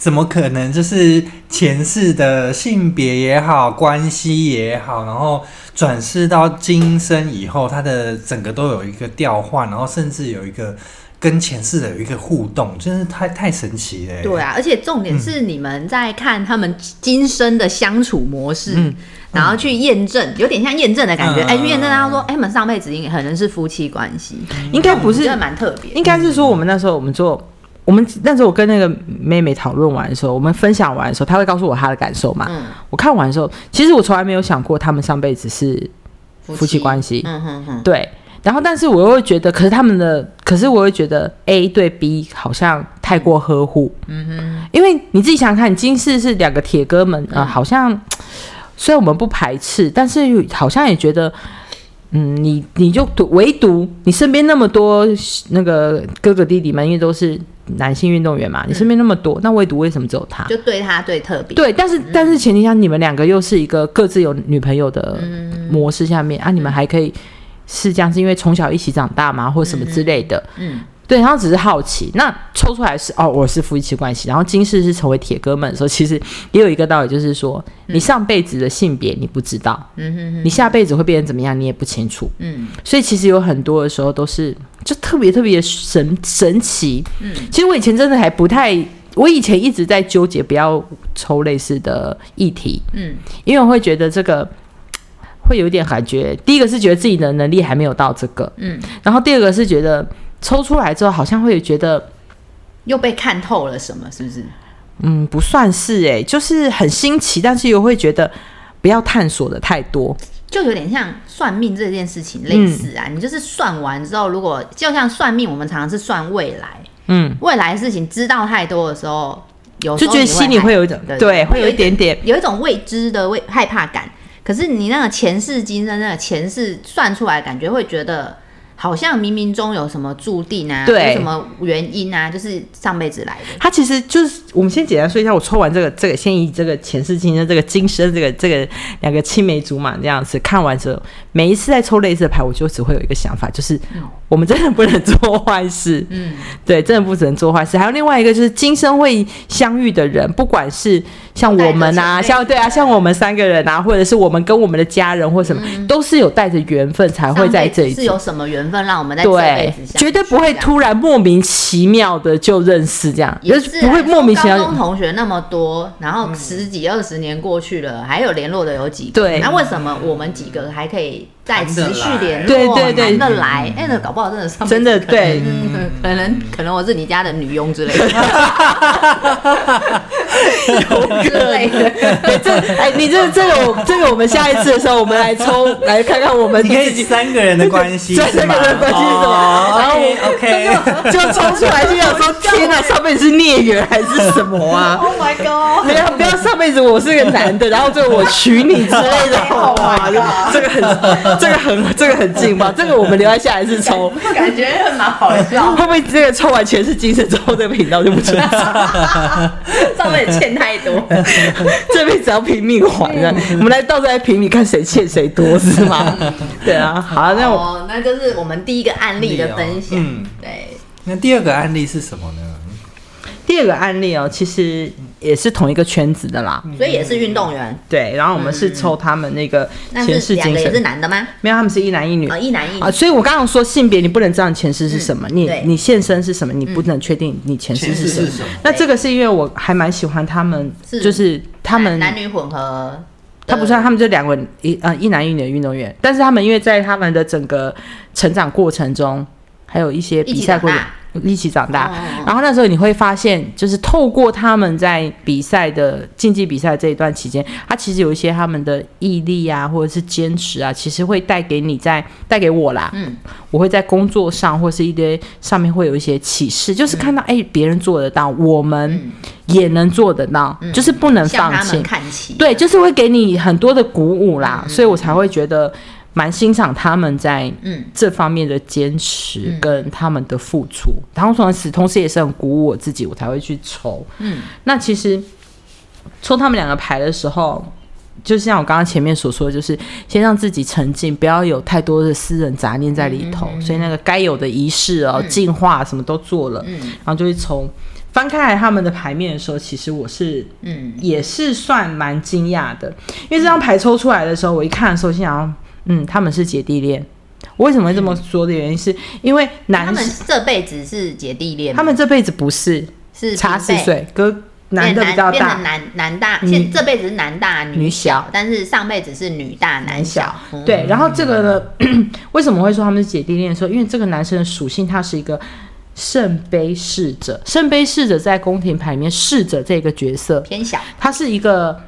怎么可能？就是前世的性别也好，关系也好，然后转世到今生以后，他的整个都有一个调换，然后甚至有一个跟前世的有一个互动，真是太太神奇了。对啊，而且重点是你们在看他们今生的相处模式，然后去验证，有点像验证的感觉。哎，去验证他说，哎，我们上辈子应可能是夫妻关系，应该不是，蛮特别。应该是说，我们那时候我们做。我们那时候我跟那个妹妹讨论完的时候，我们分享完的时候，她会告诉我她的感受嘛。嗯。我看完的时候，其实我从来没有想过他们上辈子是夫妻关系。嗯哼哼。对。然后，但是我又会觉得，可是他们的，可是我又觉得 A 对 B 好像太过呵护。嗯哼。因为你自己想想看，金世是两个铁哥们啊，好像虽然我们不排斥，但是好像也觉得。嗯，你你就独唯独你身边那么多那个哥哥弟弟们，因为都是男性运动员嘛，你身边那么多，那唯独为什么只有他？就对他最特别。对，但是但是前提下，你们两个又是一个各自有女朋友的模式下面啊，你们还可以是这样，是因为从小一起长大嘛，或什么之类的。嗯。对，然后只是好奇，那抽出来是哦，我是夫妻关系，然后今世是成为铁哥们的时候，其实也有一个道理，就是说你上辈子的性别你不知道，嗯哼哼，你下辈子会变成怎么样，你也不清楚，嗯，所以其实有很多的时候都是就特别特别神神奇，嗯，其实我以前真的还不太，我以前一直在纠结不要抽类似的议题，嗯，因为我会觉得这个会有点感觉，第一个是觉得自己的能力还没有到这个，嗯，然后第二个是觉得。抽出来之后，好像会觉得又被看透了什么，是不是？嗯，不算是哎，就是很新奇，但是又会觉得不要探索的太多，就有点像算命这件事情类似啊。你就是算完之后，如果就像算命，我们常常是算未来，嗯，未来的事情知道太多的时候，有就觉得心里会有一种对，会有一点点有一种未知的未害怕感。可是你那个前世今生，那个前世算出来，感觉会觉得。好像冥冥中有什么注定啊，对有什么原因啊，就是上辈子来的。他其实就是我们先简单说一下，我抽完这个这个，先以这个前世今生这个今生这个这个两个青梅竹马这样子看完之后，每一次在抽类似的牌，我就只会有一个想法，就是我们真的不能做坏事。嗯，对，真的不能做坏事。还有另外一个就是今生会相遇的人，不管是像我们啊，像对啊，像我们三个人啊，或者是我们跟我们的家人或什么，都是有带着缘分才会在这里。是有什么缘分让我们在这辈子绝对不会突然莫名其妙的就认识这样，也是不会莫名其妙。高中同学那么多，然后十几二十年过去了，还有联络的有几个？对，那为什么我们几个还可以？在持续联络，对对对，谈得来，哎，那搞不好真的上真的对，可能可能我是你家的女佣之类的，之类的。这哎，你这这个这个，我们下一次的时候，我们来抽 来看看我们可以三个人的关系，三个人的关系是什么？然后 OK，就抽出来就想说，天哪，上辈子是孽缘还是什么啊？Oh my god！没有，不要上辈子我是个男的，然后最后我娶你之类的，哇，这个很。这个很这个很劲吧，这个我们留在下一次抽，感觉蛮好笑。会不会这个抽完全是精神之后，这个频道就不存在？上辈子欠太多，这辈子要拼命还的。我们来到时候来评，你看谁欠谁多是吗？对啊，好，那我那就是我们第一个案例的分享。嗯，对。那第二个案例是什么呢？第二个案例哦，其实也是同一个圈子的啦，所以也是运动员。对，然后我们是抽他们那个前世今生，也是男的吗？没有，他们是一男一女。啊，一男一女。啊。所以我刚刚说性别，你不能知道前世是什么，你你现身是什么，你不能确定你前世是什么。那这个是因为我还蛮喜欢他们，就是他们男女混合，他不算，他们就两个一呃一男一女的运动员，但是他们因为在他们的整个成长过程中，还有一些比赛过程。一起长大，然后那时候你会发现，就是透过他们在比赛的竞技比赛这一段期间，他其实有一些他们的毅力啊，或者是坚持啊，其实会带给你在带给我啦。嗯，我会在工作上或是一堆上面会有一些启示，就是看到哎别人做得到，我们也能做得到，就是不能放弃。看齐，对，就是会给你很多的鼓舞啦，所以我才会觉得。蛮欣赏他们在这方面的坚持跟他们的付出，然后同时同时也是很鼓舞我自己，我才会去抽。嗯，那其实抽他们两个牌的时候，就像我刚刚前面所说的，就是先让自己沉浸，不要有太多的私人杂念在里头。所以那个该有的仪式哦，净化什么都做了，然后就会从翻开来他们的牌面的时候，其实我是嗯。也是算蛮惊讶的，因为这张牌抽出来的时候，我一看的时候，心想。嗯，他们是姐弟恋。我为什么会这么说的原因，是因为男他们这辈子是姐弟恋，他们这辈子不是，是差四岁，哥男的比较大，男男大，现这辈子是男大女小，但是上辈子是女大男小。对，然后这个呢，为什么会说他们是姐弟恋？说因为这个男生的属性，他是一个圣杯侍者，圣杯侍者在宫廷牌里面侍者这个角色偏小，他是一个。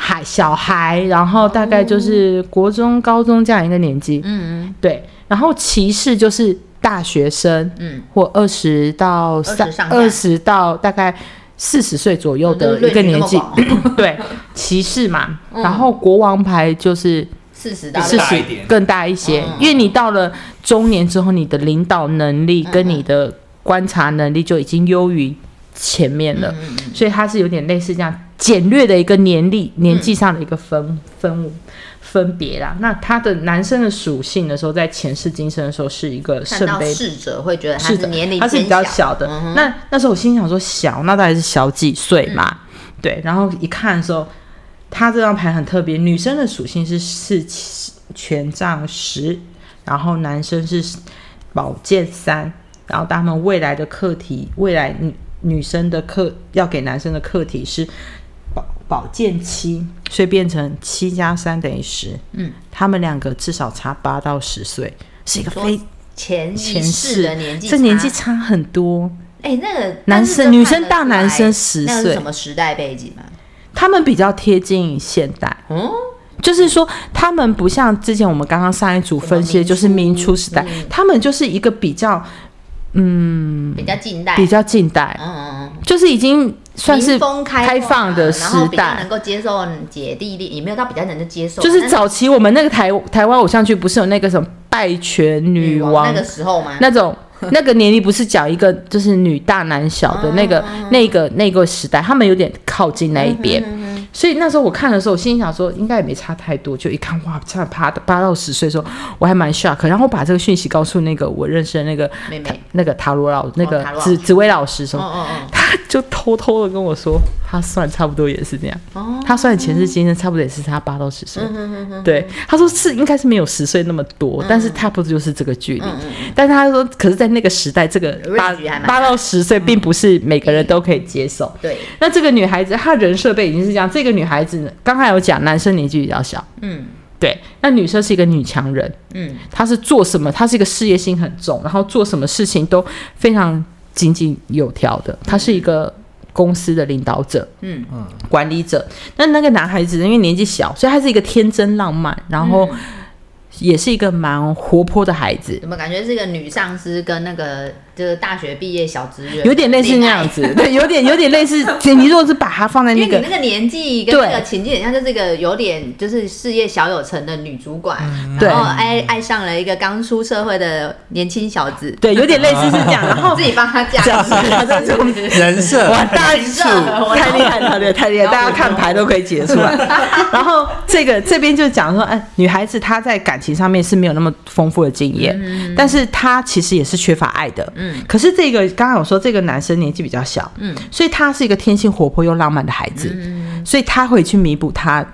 孩小孩，然后大概就是国中、高中这样一个年纪，嗯嗯，对。然后骑士就是大学生，嗯，或二十到三二十到大概四十岁左右的一个年纪，对，骑士嘛。然后国王牌就是四十到四十更大一些，因为你到了中年之后，你的领导能力跟你的观察能力就已经优于前面了，所以它是有点类似这样。简略的一个年历年纪上的一个分分分别啦。那他的男生的属性的时候，在前世今生的时候是一个圣杯侍者，会觉得他是年龄他是比较小的。那那时候我心想说小，那大概是小几岁嘛？对。然后一看的时候，他这张牌很特别，女生的属性是四权杖十，然后男生是宝剑三，然后他们未来的课题，未来女女生的课要给男生的课题是。宝剑七，所以变成七加三等于十。嗯，他们两个至少差八到十岁，是一个非前前世的年纪，这年纪差很多。哎，那个男生女生大男生十岁，什么时代背景吗？他们比较贴近现代。嗯，就是说他们不像之前我们刚刚上一组分析的，就是明初时代，他们就是一个比较嗯比较近代，比较近代。嗯嗯嗯，就是已经。算是开放的时代，能够接受姐弟恋，也没有到比较能够接受。就是早期我们那个台台湾偶像剧，不是有那个什么拜权女王那个时候吗？那种 那个年龄不是讲一个就是女大男小的那个那个那个时代，他们有点靠近那一边。所以那时候我看的时候，我心里想说，应该也没差太多。就一看，哇，差八八到十岁的时候，我还蛮 shock。然后我把这个讯息告诉那个我认识的那个妹妹，那个塔罗老那个紫紫薇老师说，他 就偷偷的跟我说，他算差不多也是这样。哦，他算前世今生差不多也是差八到十岁。对，他说是应该是没有十岁那么多，但是差不多就是这个距离？但是他说，可是在那个时代，这个八八到十岁并不是每个人都可以接受。对，那这个女孩子她人设背景是这样。这个女孩子刚才有讲，男生年纪比较小，嗯，对，那女生是一个女强人，嗯，她是做什么？她是一个事业心很重，然后做什么事情都非常井井有条的。他是一个公司的领导者，嗯嗯，管理者。那那个男孩子因为年纪小，所以他是一个天真浪漫，然后。也是一个蛮活泼的孩子，怎么感觉是一个女上司跟那个就是大学毕业小职员，有点类似那样子，对，有点有点类似。你如果是把它放在那个那个年纪跟那个情境，像就是一个有点就是事业小有成的女主管，然后爱爱上了一个刚出社会的年轻小子，对，有点类似是这样，然后自己帮他嫁这种 人设，哇，大数太厉害了，对，太厉害，大家看牌都可以解出来。然后这个这边就讲说，哎，女孩子她在感情。上面是没有那么丰富的经验，但是她其实也是缺乏爱的。嗯，可是这个刚刚有说这个男生年纪比较小，嗯，所以他是一个天性活泼又浪漫的孩子，嗯，所以他会去弥补他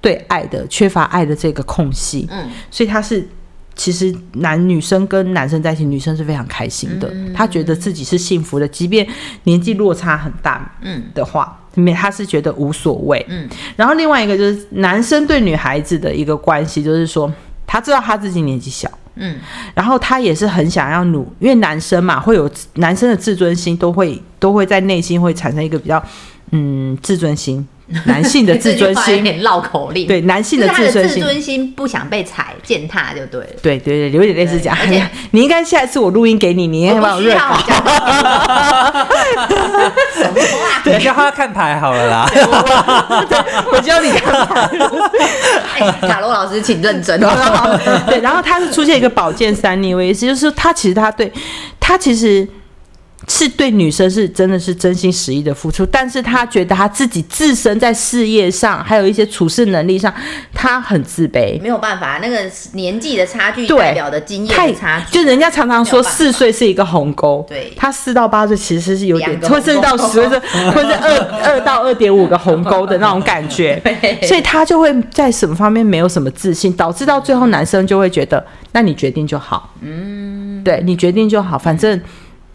对爱的缺乏爱的这个空隙，嗯，所以他是其实男女生跟男生在一起，女生是非常开心的，他觉得自己是幸福的，即便年纪落差很大，嗯。的话，没他是觉得无所谓，嗯，然后另外一个就是男生对女孩子的一个关系，就是说。他知道他自己年纪小，嗯，然后他也是很想要努，因为男生嘛，会有男生的自尊心，都会都会在内心会产生一个比较，嗯，自尊心。男性的自尊心，有点绕口令。对，男性的自尊心，自尊心不想被踩践踏，就对了。对对对，有点类似讲。而且。你应该下一次我录音给你，你应该帮我润好。等一下，他看牌好了啦。我教你看牌。塔罗老师，请认真。对，然后他是出现一个宝剑三逆位，意思就是他其实他对他其实。是对女生是真的是真心实意的付出，但是他觉得他自己自身在事业上，还有一些处事能力上，他很自卑。没有办法，那个年纪的差距代表的经验差距，就人家常常说四岁是一个鸿沟，对，他四到八岁其实是有点，或者到十岁，或者二二到二点五个鸿沟的那种感觉，所以他就会在什么方面没有什么自信，导致到最后男生就会觉得，那你决定就好，嗯，对你决定就好，反正。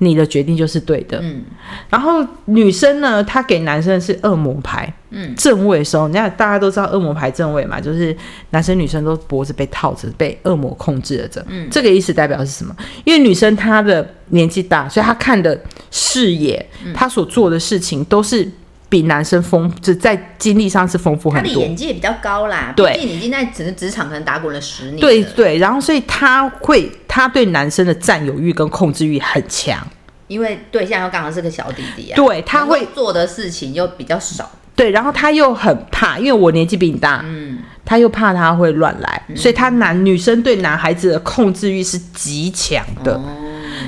你的决定就是对的。嗯，然后女生呢，她给男生是恶魔牌，嗯，正位的时候，你看大家都知道恶魔牌正位嘛，就是男生女生都脖子被套着，被恶魔控制着。嗯，这个意思代表是什么？因为女生她的年纪大，所以她看的视野，她所做的事情都是。比男生丰，就在经历上是丰富很多。他的眼界比较高啦，对，毕竟已经在职职场可能打滚了十年。对对，然后所以他会，他对男生的占有欲跟控制欲很强，因为对象又刚好是个小弟弟啊。对，他会做的事情又比较少。对，然后他又很怕，因为我年纪比你大，嗯，他又怕他会乱来，所以他男女生对男孩子的控制欲是极强的，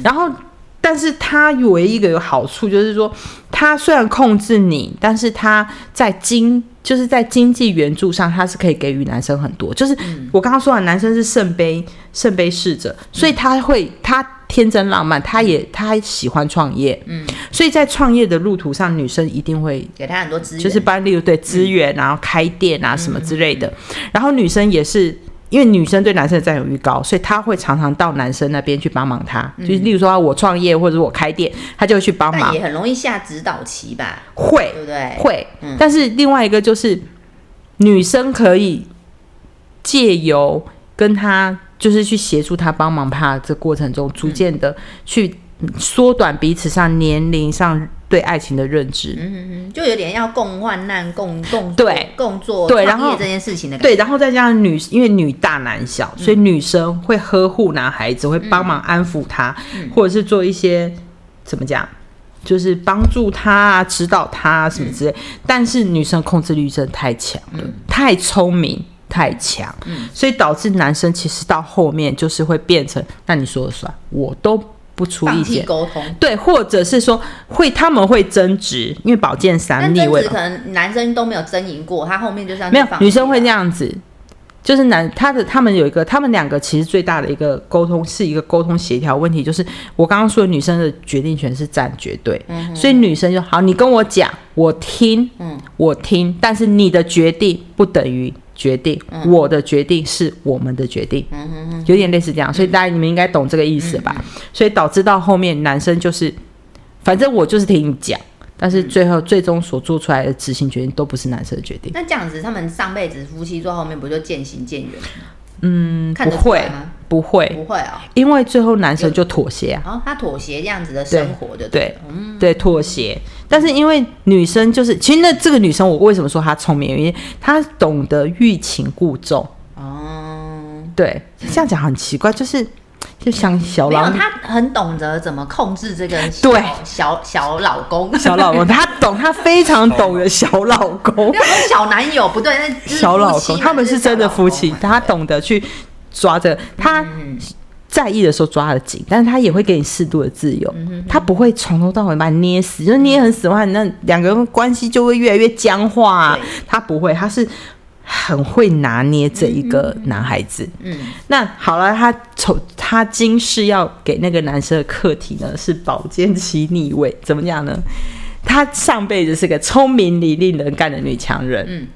然后。但是他唯一一个有好处就是说，他虽然控制你，但是他在经就是在经济援助上，他是可以给予男生很多。就是我刚刚说的，男生是圣杯圣杯侍者，所以他会他天真浪漫，他也他喜欢创业，嗯，所以在创业的路途上，女生一定会给他很多资源，就是帮例如对资源，然后开店啊什么之类的，然后女生也是。因为女生对男生的占有欲高，所以她会常常到男生那边去帮忙他。就是例如说，我创业或者我开店，他就会去帮忙。也很容易下指导棋吧？会，对不对？会。但是另外一个就是，女生可以借由跟他，就是去协助他帮忙他这过程中，逐渐的去缩短彼此上年龄上。对爱情的认知，嗯嗯嗯，就有点要共患难、共共对共做对，然后这件事情的对，然后再加上女，因为女大男小，所以女生会呵护男孩子，会帮忙安抚他，或者是做一些怎么讲，就是帮助他啊、指导他啊什么之类。但是女生控制力真的太强了，太聪明。太强，嗯，所以导致男生其实到后面就是会变成，那你说了算，我都不出意见，沟通，对，或者是说会他们会争执，因为宝剑三逆位，可能男生都没有争赢过，他后面就像没有女生会这样子。就是男他的他们有一个，他们两个其实最大的一个沟通是一个沟通协调问题，就是我刚刚说女生的决定权是占绝对，所以女生就好，你跟我讲，我听，嗯，我听，但是你的决定不等于决定，我的决定是我们的决定，嗯哼哼，有点类似这样，所以大家你们应该懂这个意思吧？所以导致到后面男生就是，反正我就是听你讲。但是最后最终所做出来的执行决定都不是男生的决定。那这样子，他们上辈子夫妻做后面不就渐行渐远嗯，不会吗？不会，不会哦。因为最后男生就妥协啊。哦，他妥协这样子的生活的，对，对，妥协。但是因为女生就是，其实那这个女生，我为什么说她聪明？因为她懂得欲擒故纵。哦，对，这样讲很奇怪，就是。就像小老公，他很懂得怎么控制这个对小小老公，小老公 他懂，他非常懂得小老公。小男友不对，那小老公他们是真的夫妻，他懂得去抓着他在意的时候抓的紧，但是他也会给你适度的自由，他不会从头到尾把你捏死，就捏很死的话，那两个人关系就会越来越僵化。他不会，他是。很会拿捏这一个男孩子，嗯，那好了，他从他今世要给那个男生的课题呢是宝剑七逆位，怎么讲呢？他上辈子是个聪明伶俐能干的女强人，嗯。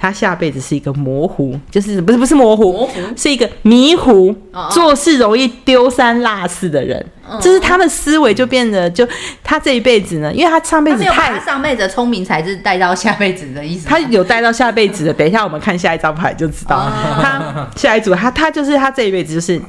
他下辈子是一个模糊，就是不是不是模糊，是一个迷糊，做事容易丢三落四的人，就是他的思维就变得就他这一辈子呢，因为他上辈子太上辈子聪明才智带到下辈子的意思，他有带到下辈子的。等一下我们看下一张牌就知道，他下一组他他就是他这一辈子就是。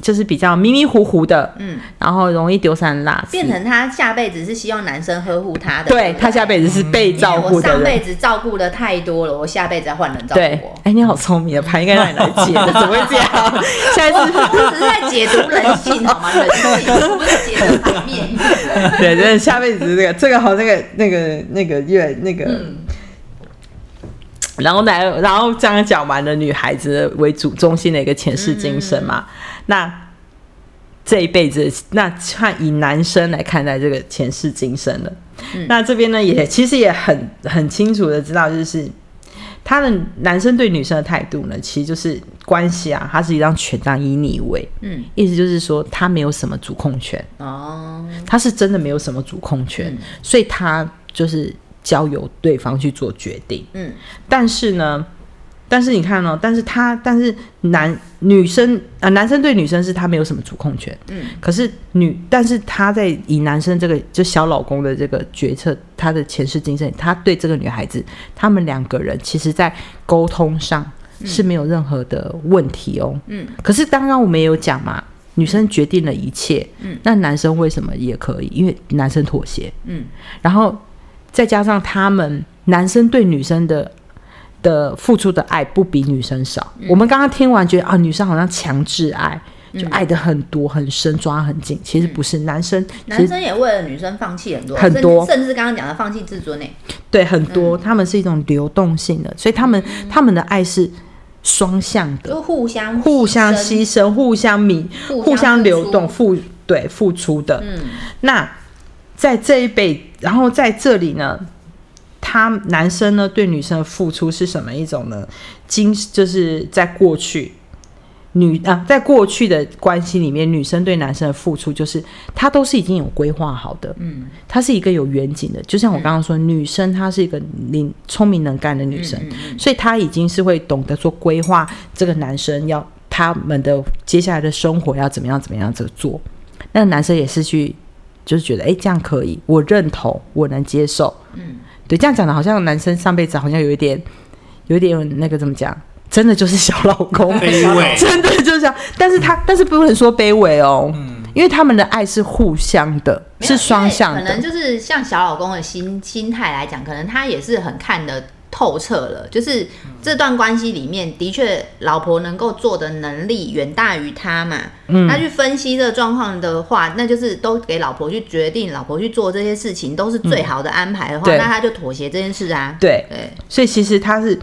就是比较迷迷糊糊的，嗯，然后容易丢三落四，变成他下辈子是希望男生呵护他的，对他下辈子是被照顾的。我上辈子照顾的太多了，我下辈子要换人照顾我。哎，你好聪明的牌，应该让你来解的，怎么会这样？下一次我只是在解读人性好吗？人性不是解读牌面。对，对，下辈子这个这个好，那个那个那个月那个。然后来，然后这样讲完了，女孩子为主中心的一个前世今生嘛。那这一辈子，那看以男生来看待这个前世今生了。那这边呢，也其实也很很清楚的知道，就是他的男生对女生的态度呢，其实就是关系啊，他是一张权杖以你为，嗯，意思就是说他没有什么主控权哦，他是真的没有什么主控权，所以他就是。交由对方去做决定，嗯，但是呢，但是你看哦，但是他，但是男女生啊，男生对女生是他没有什么主控权，嗯，可是女，但是他在以男生这个就小老公的这个决策，他的前世今生，他对这个女孩子，他们两个人其实在沟通上是没有任何的问题哦，嗯，可是刚刚我们也有讲嘛，女生决定了一切，嗯，那男生为什么也可以？因为男生妥协，嗯，然后。再加上他们男生对女生的的付出的爱不比女生少。我们刚刚听完觉得啊，女生好像强制爱，就爱的很多很深，抓很紧。其实不是，男生男生也为了女生放弃很多很多，甚至刚刚讲的放弃自尊呢。对，很多他们是一种流动性的，所以他们他们的爱是双向的，就互相互相牺牲、互相弥、互相流动、付对付出的。嗯，那。在这一辈，然后在这里呢，他男生呢对女生的付出是什么一种呢？今就是在过去，女啊，在过去的关系里面，女生对男生的付出就是她都是已经有规划好的，嗯，她是一个有远景的，就像我刚刚说，女生她是一个灵聪明能干的女生，所以她已经是会懂得做规划，这个男生要他们的接下来的生活要怎么样怎么样这个做，那男生也是去。就是觉得哎，这样可以，我认同，我能接受。嗯，对，这样讲的好像男生上辈子好像有一点，有一点那个怎么讲？真的就是小老公，卑微，真的就是这样。但是他，但是不能说卑微哦，嗯，因为他们的爱是互相的，是双向的。可能就是像小老公的心心态来讲，可能他也是很看的。透彻了，就是这段关系里面的确，老婆能够做的能力远大于他嘛。嗯，他去分析这个状况的话，那就是都给老婆去决定，老婆去做这些事情都是最好的安排的话，那他就妥协这件事啊。对对，所以其实他是。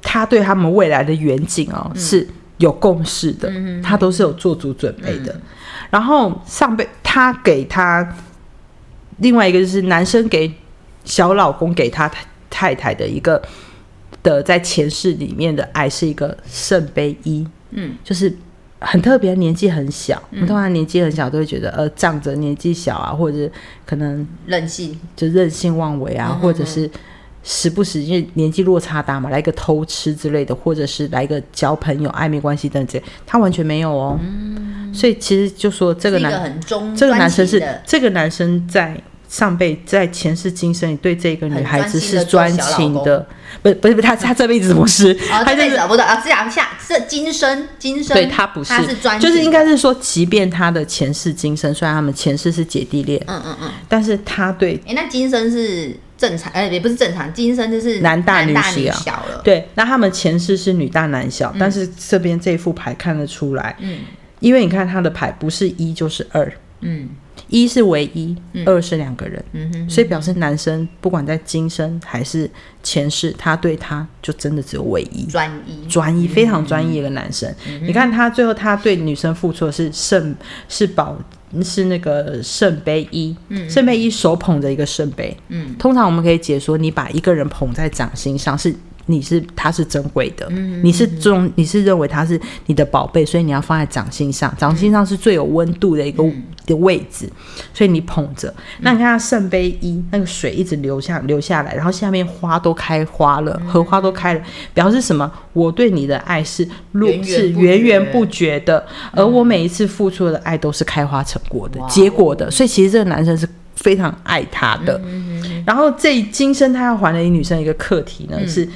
他对他们未来的远景哦是有共识的，他都是有做足准备的。然后上辈他给他另外一个就是男生给小老公给他太太的一个的在前世里面的爱是一个圣杯一，嗯，就是很特别，年纪很小。我们通常年纪很小都会觉得呃仗着年纪小啊，或者可能任性，就任性妄为啊，或者是。时不时因为年纪落差大嘛，来个偷吃之类的，或者是来个交朋友、暧昧关系等等，他完全没有哦。所以其实就说这个男，这个男生是这个男生在上辈在前世今生你对这个女孩子是专情的，不不是不是他他这辈子不是，他这辈子不是啊，是讲下这今生今生对他不是，他是专就是应该是说，即便他的前世今生，虽然他们前世是姐弟恋，嗯嗯嗯，但是他对哎那今生是。正常，呃，也不是正常，今生就是男大女小。了。对，那他们前世是女大男小，但是这边这副牌看得出来，嗯，因为你看他的牌不是一就是二，嗯，一是唯一，二是两个人，嗯哼，所以表示男生不管在今生还是前世，他对他就真的只有唯一，专一，专一，非常专一一个男生。你看他最后他对女生付出的是圣，是宝。是那个圣杯一，圣杯一手捧着一个圣杯。嗯，通常我们可以解说，你把一个人捧在掌心上，是你是他是珍贵的，你是中你是认为他是你的宝贝，所以你要放在掌心上，掌心上是最有温度的一个。的位置，所以你捧着。那你看圣杯一，那个水一直流下流下来，然后下面花都开花了，荷花都开了，表示什么？我对你的爱是是源源不绝的，而我每一次付出的爱都是开花成果的结果的。所以其实这个男生是非常爱他的。然后这今生他要还给女生一个课题呢，是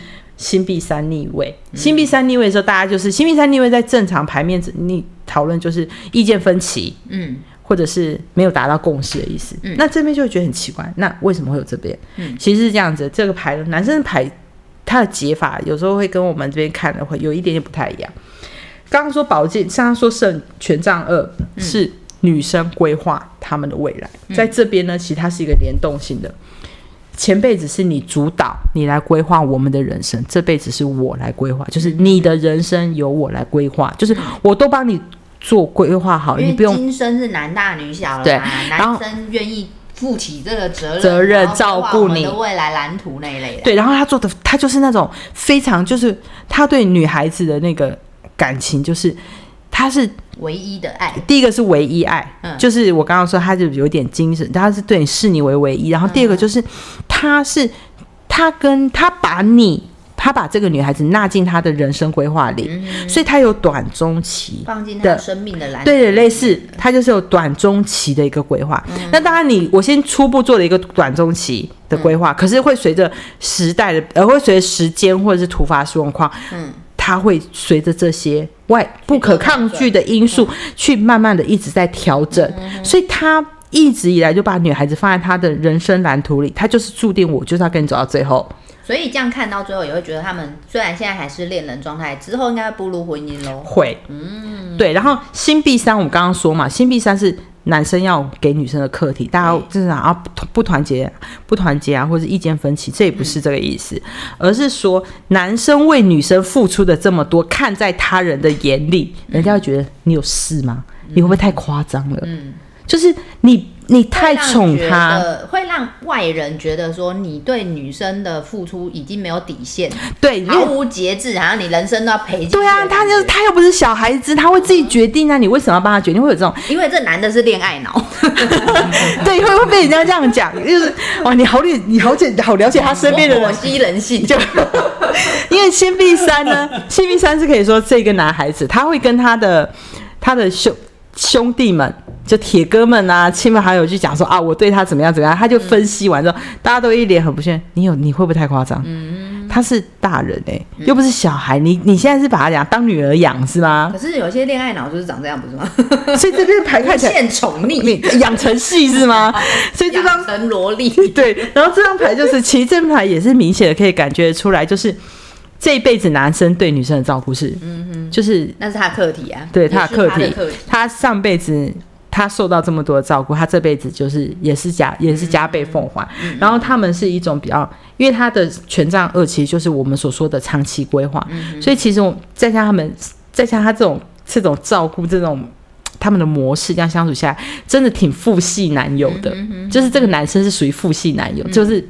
星币三逆位。星币三逆位的时候，大家就是星币三逆位在正常牌面逆讨论就是意见分歧。嗯。或者是没有达到共识的意思，那这边就会觉得很奇怪。那为什么会有这边？其实是这样子，这个牌男生的牌，他的解法有时候会跟我们这边看的会有一点点不太一样。刚刚说宝剑，刚刚说圣权杖二是女生规划他们的未来，在这边呢，其实它是一个联动性的。前辈子是你主导，你来规划我们的人生；这辈子是我来规划，就是你的人生由我来规划，就是我都帮你。做规划好，你不用。今生是男大女小了，对，男生愿意负起这个责任，责任照顾你的未来蓝图那一类的。对，然后他做的，他就是那种非常，就是他对女孩子的那个感情，就是他是唯一的爱。第一个是唯一爱，就是我刚刚说，他就有点精神，他是对你视你为唯一。然后第二个就是，他是他跟他把你。他把这个女孩子纳进他的人生规划里，所以他有短中期放进他生命的蓝对的，类似他就是有短中期的一个规划。那当然，你我先初步做了一个短中期的规划，可是会随着时代的，呃，会随着时间或者是突发状况，嗯，他会随着这些外不可抗拒的因素去慢慢的一直在调整。所以他一直以来就把女孩子放在他的人生蓝图里，他就是注定我就是要跟你走到最后。所以这样看到最后，也会觉得他们虽然现在还是恋人状态，之后应该步入婚姻喽。会，嗯，对。然后新币三，我们刚刚说嘛，新币三是男生要给女生的课题，大家就是啊不不团结、不团结啊，或者意见分歧，这也不是这个意思，而是说男生为女生付出的这么多，看在他人的眼里，人家会觉得你有事吗？你会不会太夸张了？嗯，就是你。你太宠他，会让外人觉得说你对女生的付出已经没有底线，对，毫无节制，好像你人生都要赔。对啊，他就是他又不是小孩子，他会自己决定啊，你为什么要帮他决定？会有这种，因为这男的是恋爱脑，对，会会被人家这样讲，就是哇，你好了，你好解，好了解他身边的人，吸人性，就 因为新币三呢，新币三是可以说这个男孩子，他会跟他的他的兄兄弟们。就铁哥们啊，亲朋好友去讲说啊，我对他怎么样怎么样，他就分析完之后，大家都一脸很不屑。你有你会不会太夸张？嗯，他是大人哎，又不是小孩，你你现在是把他讲当女儿养是吗？可是有些恋爱脑就是长这样不是吗？所以这边排看起来宠溺 养成系是吗？所以这张成萝莉 对，然后这张牌就是其实这张牌也是明显的可以感觉出来，就是这一辈子男生对女生的照顾是，嗯哼，就是那是他课题啊，对他的课题，他上辈子。他受到这么多的照顾，他这辈子就是也是加也是加倍奉还。然后他们是一种比较，因为他的权杖二其实就是我们所说的长期规划，所以其实我再加他们再加他这种这种照顾这种他们的模式，这样相处下来，真的挺父系男友的。就是这个男生是属于父系男友，就是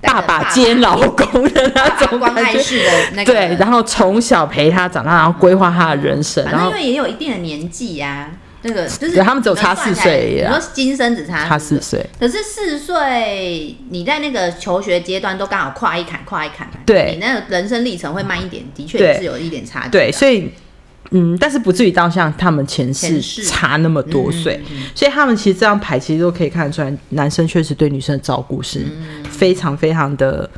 爸爸兼老公的那种关爱式的那个。对，然后从小陪他长大，然后规划他的人生。然后因为也有一定的年纪呀。那个就是他们只有差四岁，你说今生只差差四岁，可是四岁你在那个求学阶段都刚好跨一坎，跨一坎，对，你那个人生历程会慢一点，的确也是有一点差距。对，所以嗯，但是不至于到像他们前世差那么多岁，所以他们其实这样排其实都可以看得出来，男生确实对女生的照顾是非常非常的，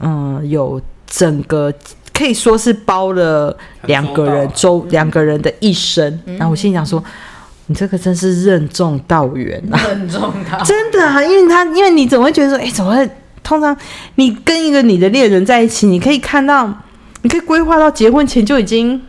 嗯，有整个。可以说是包了两个人周两个人的一生，然后我心里想说，你这个真是任重道远啊！任重道真的啊，因为他因为你总会觉得说，哎，怎么会？通常你跟一个你的恋人在一起，你可以看到，你可以规划到结婚前就已经，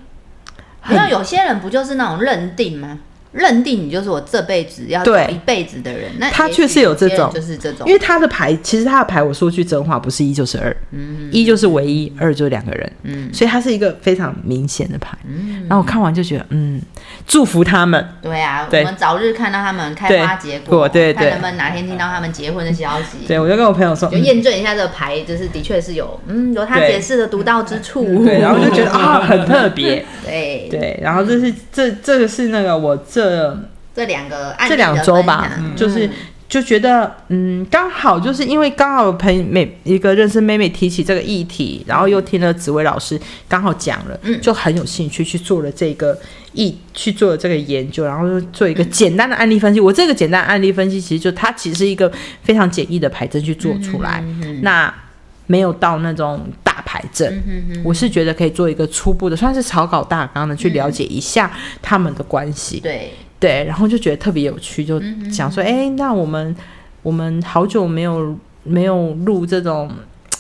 好像有些人不就是那种认定吗？认定你就是我这辈子要走一辈子的人，那他确实有这种，就是这种，因为他的牌，其实他的牌，我说句真话，不是一就是二，嗯。一就是唯一，二就是两个人，嗯，所以他是一个非常明显的牌，嗯，然后我看完就觉得，嗯，祝福他们，对啊，我们早日看到他们开花结果，对对，看能不能哪天听到他们结婚的消息，对我就跟我朋友说，就验证一下这个牌，就是的确是有，嗯，有他解释的独到之处，对，然后就觉得啊，很特别，对。对，然后这是这这个是那个我这。这这两个这两周吧，就是就觉得嗯，刚好就是因为刚好朋每一个认识妹妹提起这个议题，然后又听了紫薇老师刚好讲了，嗯，就很有兴趣去做了这个议去做了这个研究，然后做一个简单的案例分析。我这个简单案例分析，其实就它其实是一个非常简易的牌阵去做出来，那没有到那种大牌阵，我是觉得可以做一个初步的，算是草稿大纲的去了解一下他们的关系。对。对，然后就觉得特别有趣，就想说，哎，那我们我们好久没有没有录这种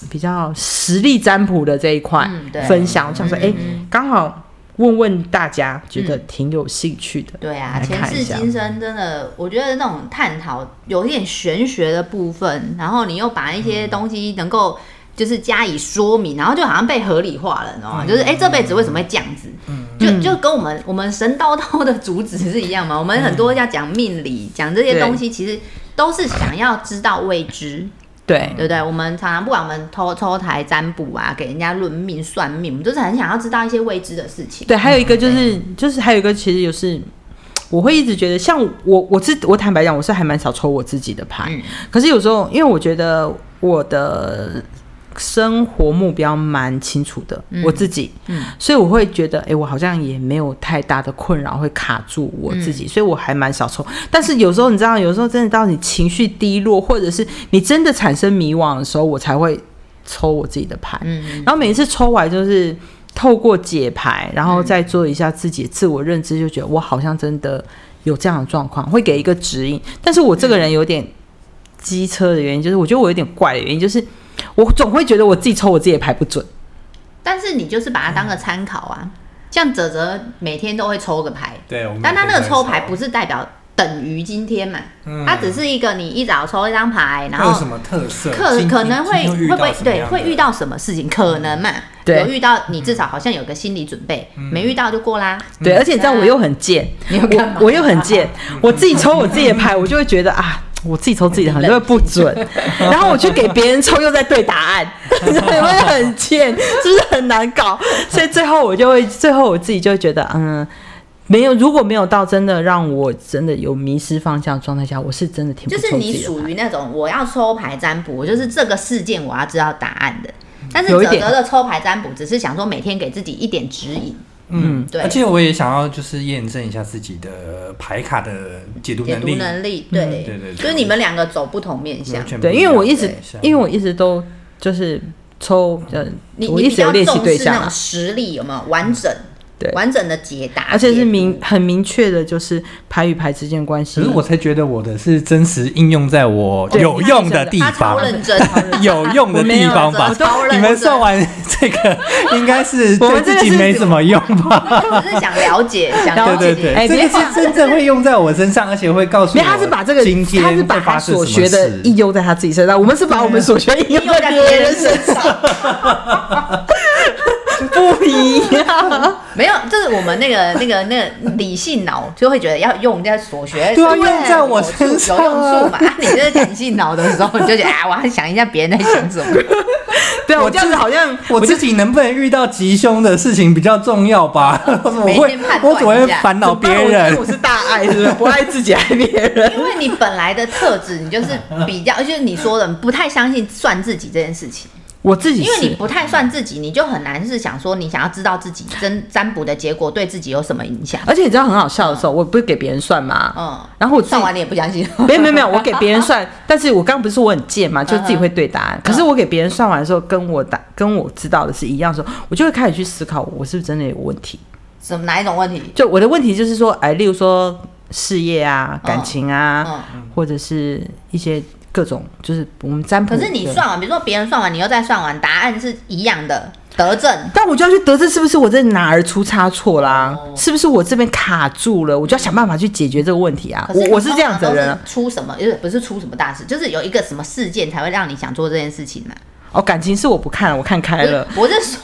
比较实力占卜的这一块分享，我想说，哎，刚好问问大家，觉得挺有兴趣的。对啊，前世今生真的，我觉得那种探讨有一点玄学的部分，然后你又把一些东西能够。就是加以说明，然后就好像被合理化了，你知道吗？就是哎，这辈子为什么会这样子？嗯就就跟我们我们神叨叨的主旨是一样嘛。我们很多要讲命理，讲这些东西，其实都是想要知道未知，对对不对？我们常常不管我们偷抽台占卜啊，给人家论命算命，我们就是很想要知道一些未知的事情。对，还有一个就是就是还有一个，其实就是，我会一直觉得，像我我自我坦白讲，我是还蛮少抽我自己的牌，可是有时候因为我觉得我的。生活目标蛮清楚的，我自己，所以我会觉得，哎，我好像也没有太大的困扰会卡住我自己，所以我还蛮少抽。但是有时候你知道，有时候真的到你情绪低落，或者是你真的产生迷惘的时候，我才会抽我自己的牌。然后每一次抽完，就是透过解牌，然后再做一下自己自我认知，就觉得我好像真的有这样的状况，会给一个指引。但是我这个人有点机车的原因，就是我觉得我有点怪的原因，就是。我总会觉得我自己抽我自己的牌不准，但是你就是把它当个参考啊。像泽泽每天都会抽个牌，对，但他那个抽牌不是代表等于今天嘛，它只是一个你一早抽一张牌，然后什么特色，可可能会会不会对会遇到什么事情，可能嘛，有遇到你至少好像有个心理准备，没遇到就过啦。对，而且你知道我又很贱，我我又很贱，我自己抽我自己的牌，我就会觉得啊。我自己抽自己的很多不准，然后我去给别人抽，又在对答案，会不会很贱？是不是很难搞？所以最后我就会，最后我自己就会觉得，嗯，没有，如果没有到真的让我真的有迷失方向状态下，我是真的挺就是你属于那种我要抽牌占卜，就是这个事件我要知道答案的。但是泽泽的抽牌占卜只是想说每天给自己一点指引。嗯，对，而且我也想要就是验证一下自己的牌卡的解读能力，解读能力，对。对对，就是你们两个走不同面向，对，因为我一直，因为我一直都就是抽，呃，你你比较重视那种实力有没有？完整，对完整的解答，而且是明很明确的，就是牌与牌之间关系。可是我才觉得我的是真实应用在我有用的地方，超认真，有用的地方吧。你们算完这个，应该是对自己没什么用吧？我是想了解，想了解。对对对，这个是真正会用在我身上，而且会告诉我。他是把这个今天他是把他所学的应用在他自己身上，我们是把我们所学应用在别人身上。不一样，没有，就是我们那个那个那个理性脑就会觉得要用在所学，对，用在我身上有用处嘛。你就是感性脑的时候，你就觉得啊，我要想一下别人在想什么。对啊，我这样子好像我自己能不能遇到吉凶的事情比较重要吧？我会，我只会烦恼别人。我是大爱，是不是？不爱自己，爱别人。因为你本来的特质，你就是比较，就是你说的，不太相信算自己这件事情。我自己，因为你不太算自己，你就很难是想说你想要知道自己真占卜的结果对自己有什么影响。而且你知道很好笑的时候，我不是给别人算吗？嗯，然后我算完你也不相信。没有没有没有，我给别人算，但是我刚刚不是说我很贱嘛，就自己会对答案。可是我给别人算完的时候，跟我答跟我知道的是一样的时候，我就会开始去思考，我是不是真的有问题？什么哪一种问题？就我的问题就是说，哎，例如说事业啊、感情啊，或者是一些。各种就是我们占卜，可是你算完，比如说别人算完，你又再算完，答案是一样的，得正。但我就要去得证，是不是我这哪儿出差错啦？是不是我这边卡住了？我就要想办法去解决这个问题啊！我我是这样子的人，出什么？就是不是出什么大事，就是有一个什么事件才会让你想做这件事情呢？哦，感情是我不看，我看开了。我是说，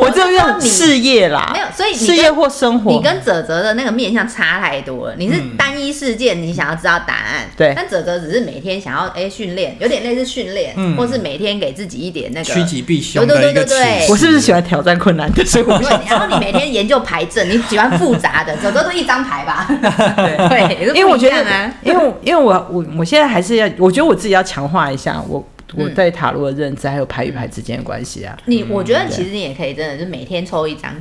我就用事业啦，没有，所以事业或生活，你跟泽泽的那个面相差太多了。你是单一事件，你想要知道答案，对。但泽泽只是每天想要哎训练，有点类似训练，或是每天给自己一点那个趋吉避凶对对对对我是不是喜欢挑战困难的生活？然后你每天研究牌阵，你喜欢复杂的，泽泽都一张牌吧？对，因为我觉得，因为因为我我我现在还是要，我觉得我自己要强化一下我。我对塔罗的认知，还有牌与牌之间的关系啊。你我觉得其实你也可以，真的是每天抽一张。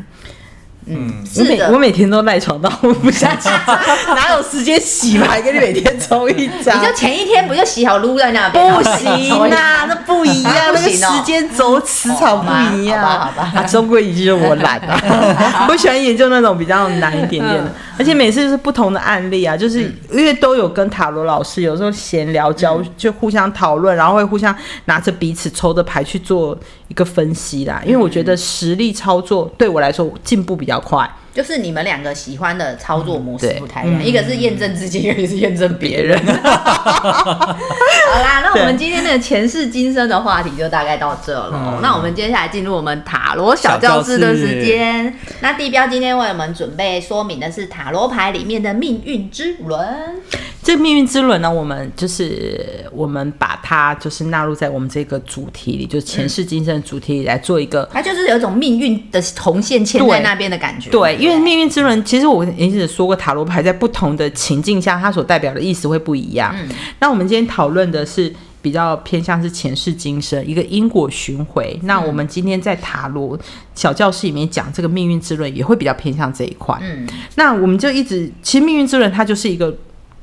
嗯，我每我每天都赖床到 不想起，哪有时间洗牌？给你每天抽一张，你就前一天不就洗好撸在那边？不行啊，那不一样，那个时间轴磁场不一样。好吧，好吧，终归一句，我懒啊，我喜欢研究那种比较难一点点的，而且每次就是不同的案例啊，就是因为都有跟塔罗老师有时候闲聊交，就互相讨论，然后会互相拿着彼此抽的牌去做一个分析啦。因为我觉得实力操作对我来说进步比较。快，就是你们两个喜欢的操作模式不太一样，一个是验证自己，一个是验证别人。好啦，那我们今天的前世今生的话题就大概到这了。那我们接下来进入我们塔罗小教室的时间。那地标今天为我们准备说明的是塔罗牌里面的命运之轮。这命运之轮呢，我们就是我们把它就是纳入在我们这个主题里，就是前世今生主题里来做一个。它就是有一种命运的红线牵在那边的感觉。对，因为命运之轮，其实我一直说过，塔罗牌在不同的情境下，它所代表的意思会不一样。嗯。那我们今天讨论的是比较偏向是前世今生一个因果循回。那我们今天在塔罗小教室里面讲这个命运之轮，也会比较偏向这一块。嗯。那我们就一直，其实命运之轮它就是一个。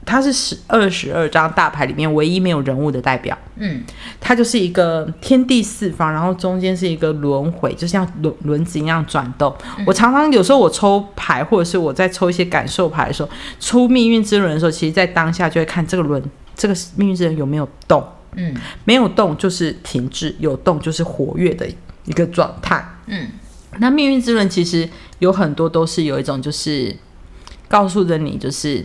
它是十二十二张大牌里面唯一没有人物的代表，嗯，它就是一个天地四方，然后中间是一个轮回，就像轮轮子一样转动。我常常有时候我抽牌，或者是我在抽一些感受牌的时候，出命运之轮的时候，其实在当下就会看这个轮，这个命运之轮有没有动，嗯，没有动就是停滞，有动就是活跃的一个状态，嗯，那命运之轮其实有很多都是有一种就是告诉着你就是。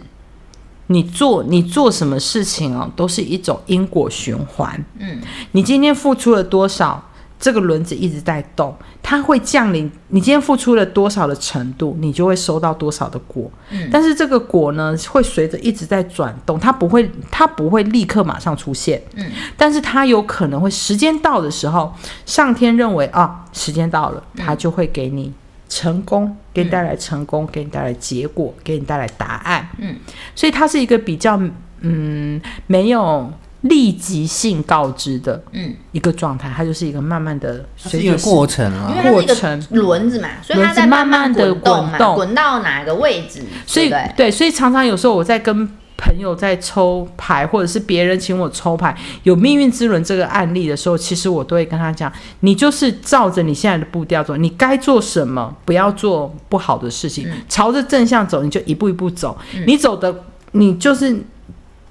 你做你做什么事情哦，都是一种因果循环。嗯，你今天付出了多少，这个轮子一直在动，它会降临。你今天付出了多少的程度，你就会收到多少的果。嗯，但是这个果呢，会随着一直在转动，它不会，它不会立刻马上出现。嗯，但是它有可能会时间到的时候，上天认为啊，时间到了，它就会给你。成功给你带来成功，给你带来结果，给你带来答案。嗯，所以它是一个比较嗯没有立即性告知的嗯。一个状态，它就是一个慢慢的是一个过程啊，因为它是一个轮子嘛，所以它在慢慢的滚动，滚到哪个位置？所以对，所以常常有时候我在跟朋友在抽牌，或者是别人请我抽牌，有命运之轮这个案例的时候，其实我都会跟他讲，你就是照着你现在的步调走，你该做什么，不要做不好的事情，朝着正向走，你就一步一步走，你走的，你就是，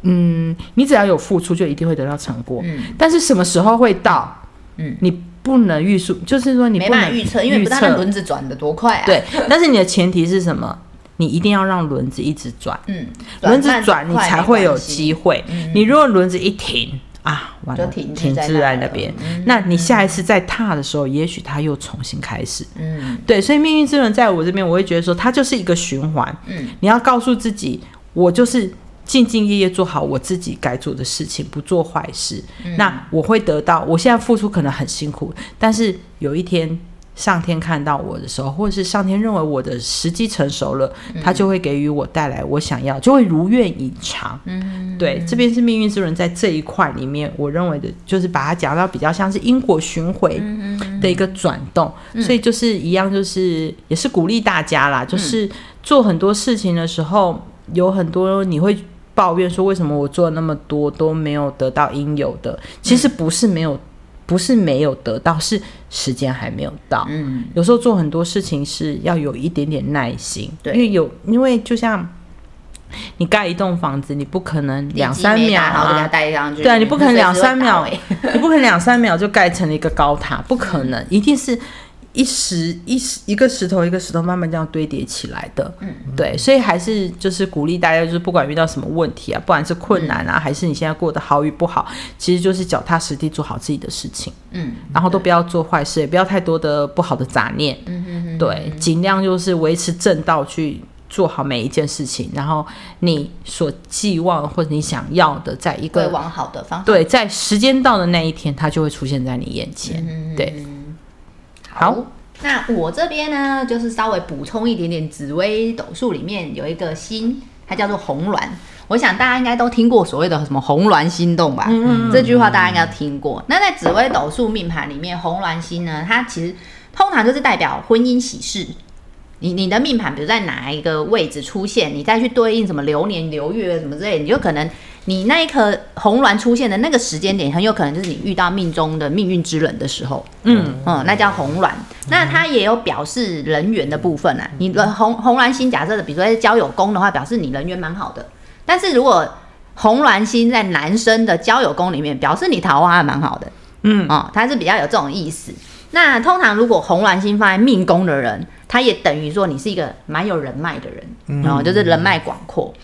嗯，你只要有付出，就一定会得到成果。嗯，但是什么时候会到？嗯，你不能预数，就是说你没办法预测，因为不知道轮子转的多快啊。对，但是你的前提是什么？你一定要让轮子一直转，嗯，轮子转你才会有机会。你如果轮子一停啊，完了停停在那边，那你下一次再踏的时候，也许它又重新开始。嗯，对，所以命运之轮在我这边，我会觉得说它就是一个循环。嗯，你要告诉自己，我就是兢兢业业做好我自己该做的事情，不做坏事。那我会得到，我现在付出可能很辛苦，但是有一天。上天看到我的时候，或者是上天认为我的时机成熟了，他就会给予我带来我想要，就会如愿以偿。嗯，对，这边是命运之轮在这一块里面，我认为的就是把它讲到比较像是因果循环的一个转动，所以就是一样，就是也是鼓励大家啦，就是做很多事情的时候，有很多你会抱怨说为什么我做了那么多都没有得到应有的，其实不是没有。不是没有得到，是时间还没有到。嗯，有时候做很多事情是要有一点点耐心。对，因为有，因为就像你盖一栋房子，你不可能两三秒啊，带上去。对啊，你不可能两三秒，你不可能两三秒就盖成了一个高塔，不可能，一定是。一石一石一个石头一个石头慢慢这样堆叠起来的，嗯，对，所以还是就是鼓励大家，就是不管遇到什么问题啊，不管是困难啊，还是你现在过得好与不好，其实就是脚踏实地做好自己的事情，嗯，然后都不要做坏事，也不要太多的不好的杂念，嗯嗯嗯，对，尽量就是维持正道去做好每一件事情，然后你所寄望或者你想要的，在一个往好的方对，在时间到的那一天，它就会出现在你眼前，对。好，那我这边呢，就是稍微补充一点点紫微斗数里面有一个星，它叫做红鸾。我想大家应该都听过所谓的什么红鸾心动吧？嗯这句话大家应该听过。那在紫微斗数命盘里面，红鸾星呢，它其实通常就是代表婚姻喜事。你你的命盘，比如在哪一个位置出现，你再去对应什么流年流月什么之类，你就可能。你那一颗红鸾出现的那个时间点，很有可能就是你遇到命中的命运之人的时候。嗯嗯，那叫红鸾。那它也有表示人缘的部分啊。你的红红鸾星，假设的，比如说在交友宫的话，表示你人缘蛮好的。但是如果红鸾星在男生的交友宫里面，表示你桃花还蛮好的。嗯哦，它是比较有这种意思。那通常如果红鸾星放在命宫的人，他也等于说你是一个蛮有人脉的人，然后就是人脉广阔。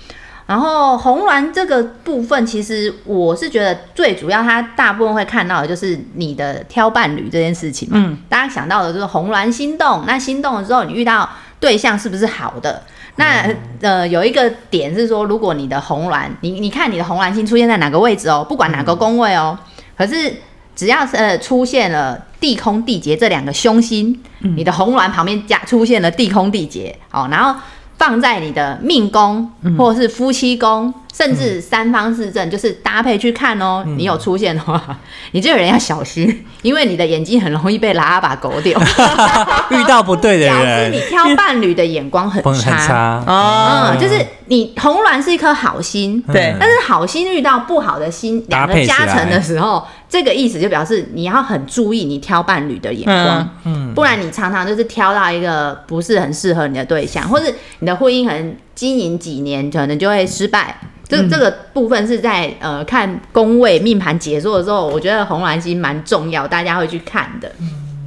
然后红鸾这个部分，其实我是觉得最主要，它大部分会看到的就是你的挑伴侣这件事情。嗯，大家想到的就是红鸾心动，那心动了之后，你遇到对象是不是好的？那呃，有一个点是说，如果你的红鸾，你你看你的红鸾星出现在哪个位置哦，不管哪个宫位哦，可是只要是呃出现了地空地劫这两个凶星，你的红鸾旁边加出现了地空地劫，哦，然后。放在你的命宫，或者是夫妻宫，甚至三方四正，就是搭配去看哦。你有出现的话，你这个人要小心，因为你的眼睛很容易被拉把狗丢。遇到不对的人，挑伴侣的眼光很差哦。就是你红鸾是一颗好心，对，但是好心遇到不好的心，两个加成的时候。这个意思就表示你要很注意你挑伴侣的眼光，嗯，不然你常常就是挑到一个不是很适合你的对象，或是你的婚姻可能经营几年，可能就会失败。这这个部分是在呃看宫位命盘解说的时候，我觉得红鸾星蛮重要，大家会去看的。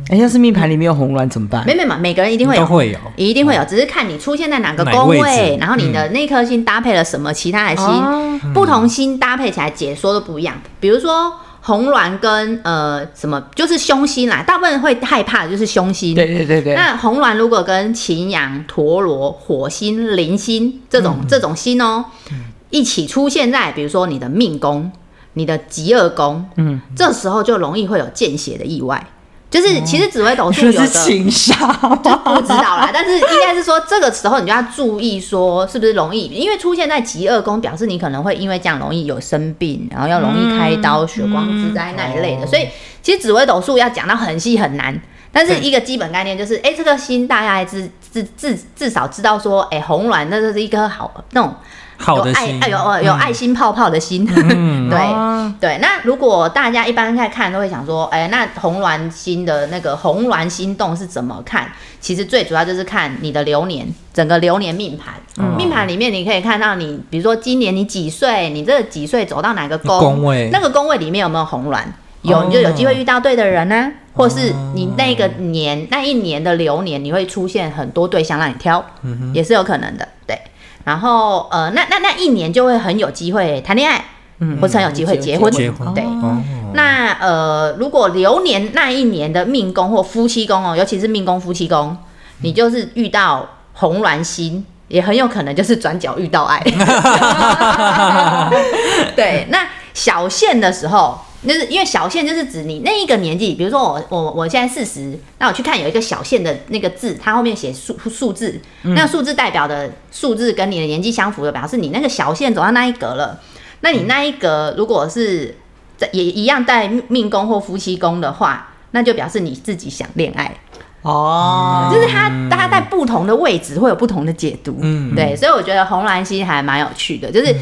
哎，要是命盘里面有红鸾怎么办？没没嘛，每个人一定会有，会有，一定会有，只是看你出现在哪个宫位，然后你的那颗星搭配了什么其他的星，不同星搭配起来解说都不一样。比如说。红鸾跟呃什么就是凶星啦，大部分人会害怕的就是凶星。对对对对。那红鸾如果跟擎羊、陀螺、火星、铃星这种这种星哦，一起出现在比如说你的命宫、你的极恶宫，嗯，这时候就容易会有见血的意外。就是其实紫微斗数有的 情杀，就不知道啦。但是应该是说这个时候你就要注意说是不是容易，因为出现在极恶宫，表示你可能会因为这样容易有生病，然后要容易开刀、血光之灾那一类的。所以其实紫微斗数要讲到很细很难，但是一个基本概念就是，哎，这个心大概至至至至少知道说，哎，红鸾那就是一颗好那种好的心，有有有爱心泡泡的心，对对。那如果大家一般在看，都会想说，哎，那红鸾星的那个红鸾心动是怎么看？其实最主要就是看你的流年，整个流年命盘。命盘里面你可以看到，你比如说今年你几岁，你这几岁走到哪个宫位，那个宫位里面有没有红鸾？有，你就有机会遇到对的人呢。或是你那个年那一年的流年，你会出现很多对象让你挑，也是有可能的。对，然后呃，那那那一年就会很有机会谈恋爱，嗯，或是很有机会结婚。结婚。对。那呃，如果流年那一年的命宫或夫妻宫哦，尤其是命宫夫妻宫，你就是遇到红鸾星，也很有可能就是转角遇到爱。对，那小限的时候。就是因为小线就是指你那一个年纪，比如说我我我现在四十，那我去看有一个小线的那个字，它后面写数数字，那数字代表的数字跟你的年纪相符的，表示你那个小线走到那一格了。那你那一格如果是在也一样带命宫或夫妻宫的话，那就表示你自己想恋爱哦。就是它它在不同的位置会有不同的解读，嗯，对，所以我觉得红蓝星还蛮有趣的，就是。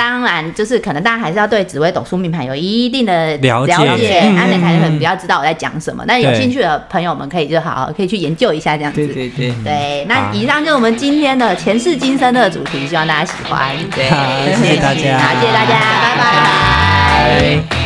当然，就是可能大家还是要对紫微斗数命盘有一定的了解，安内才能比较知道我在讲什么。那有兴趣的朋友们可以就好好可以去研究一下这样子。对对对。对，那以上就是我们今天的前世今生的主题，希望大家喜欢。对，谢谢大家，谢谢大家，拜拜。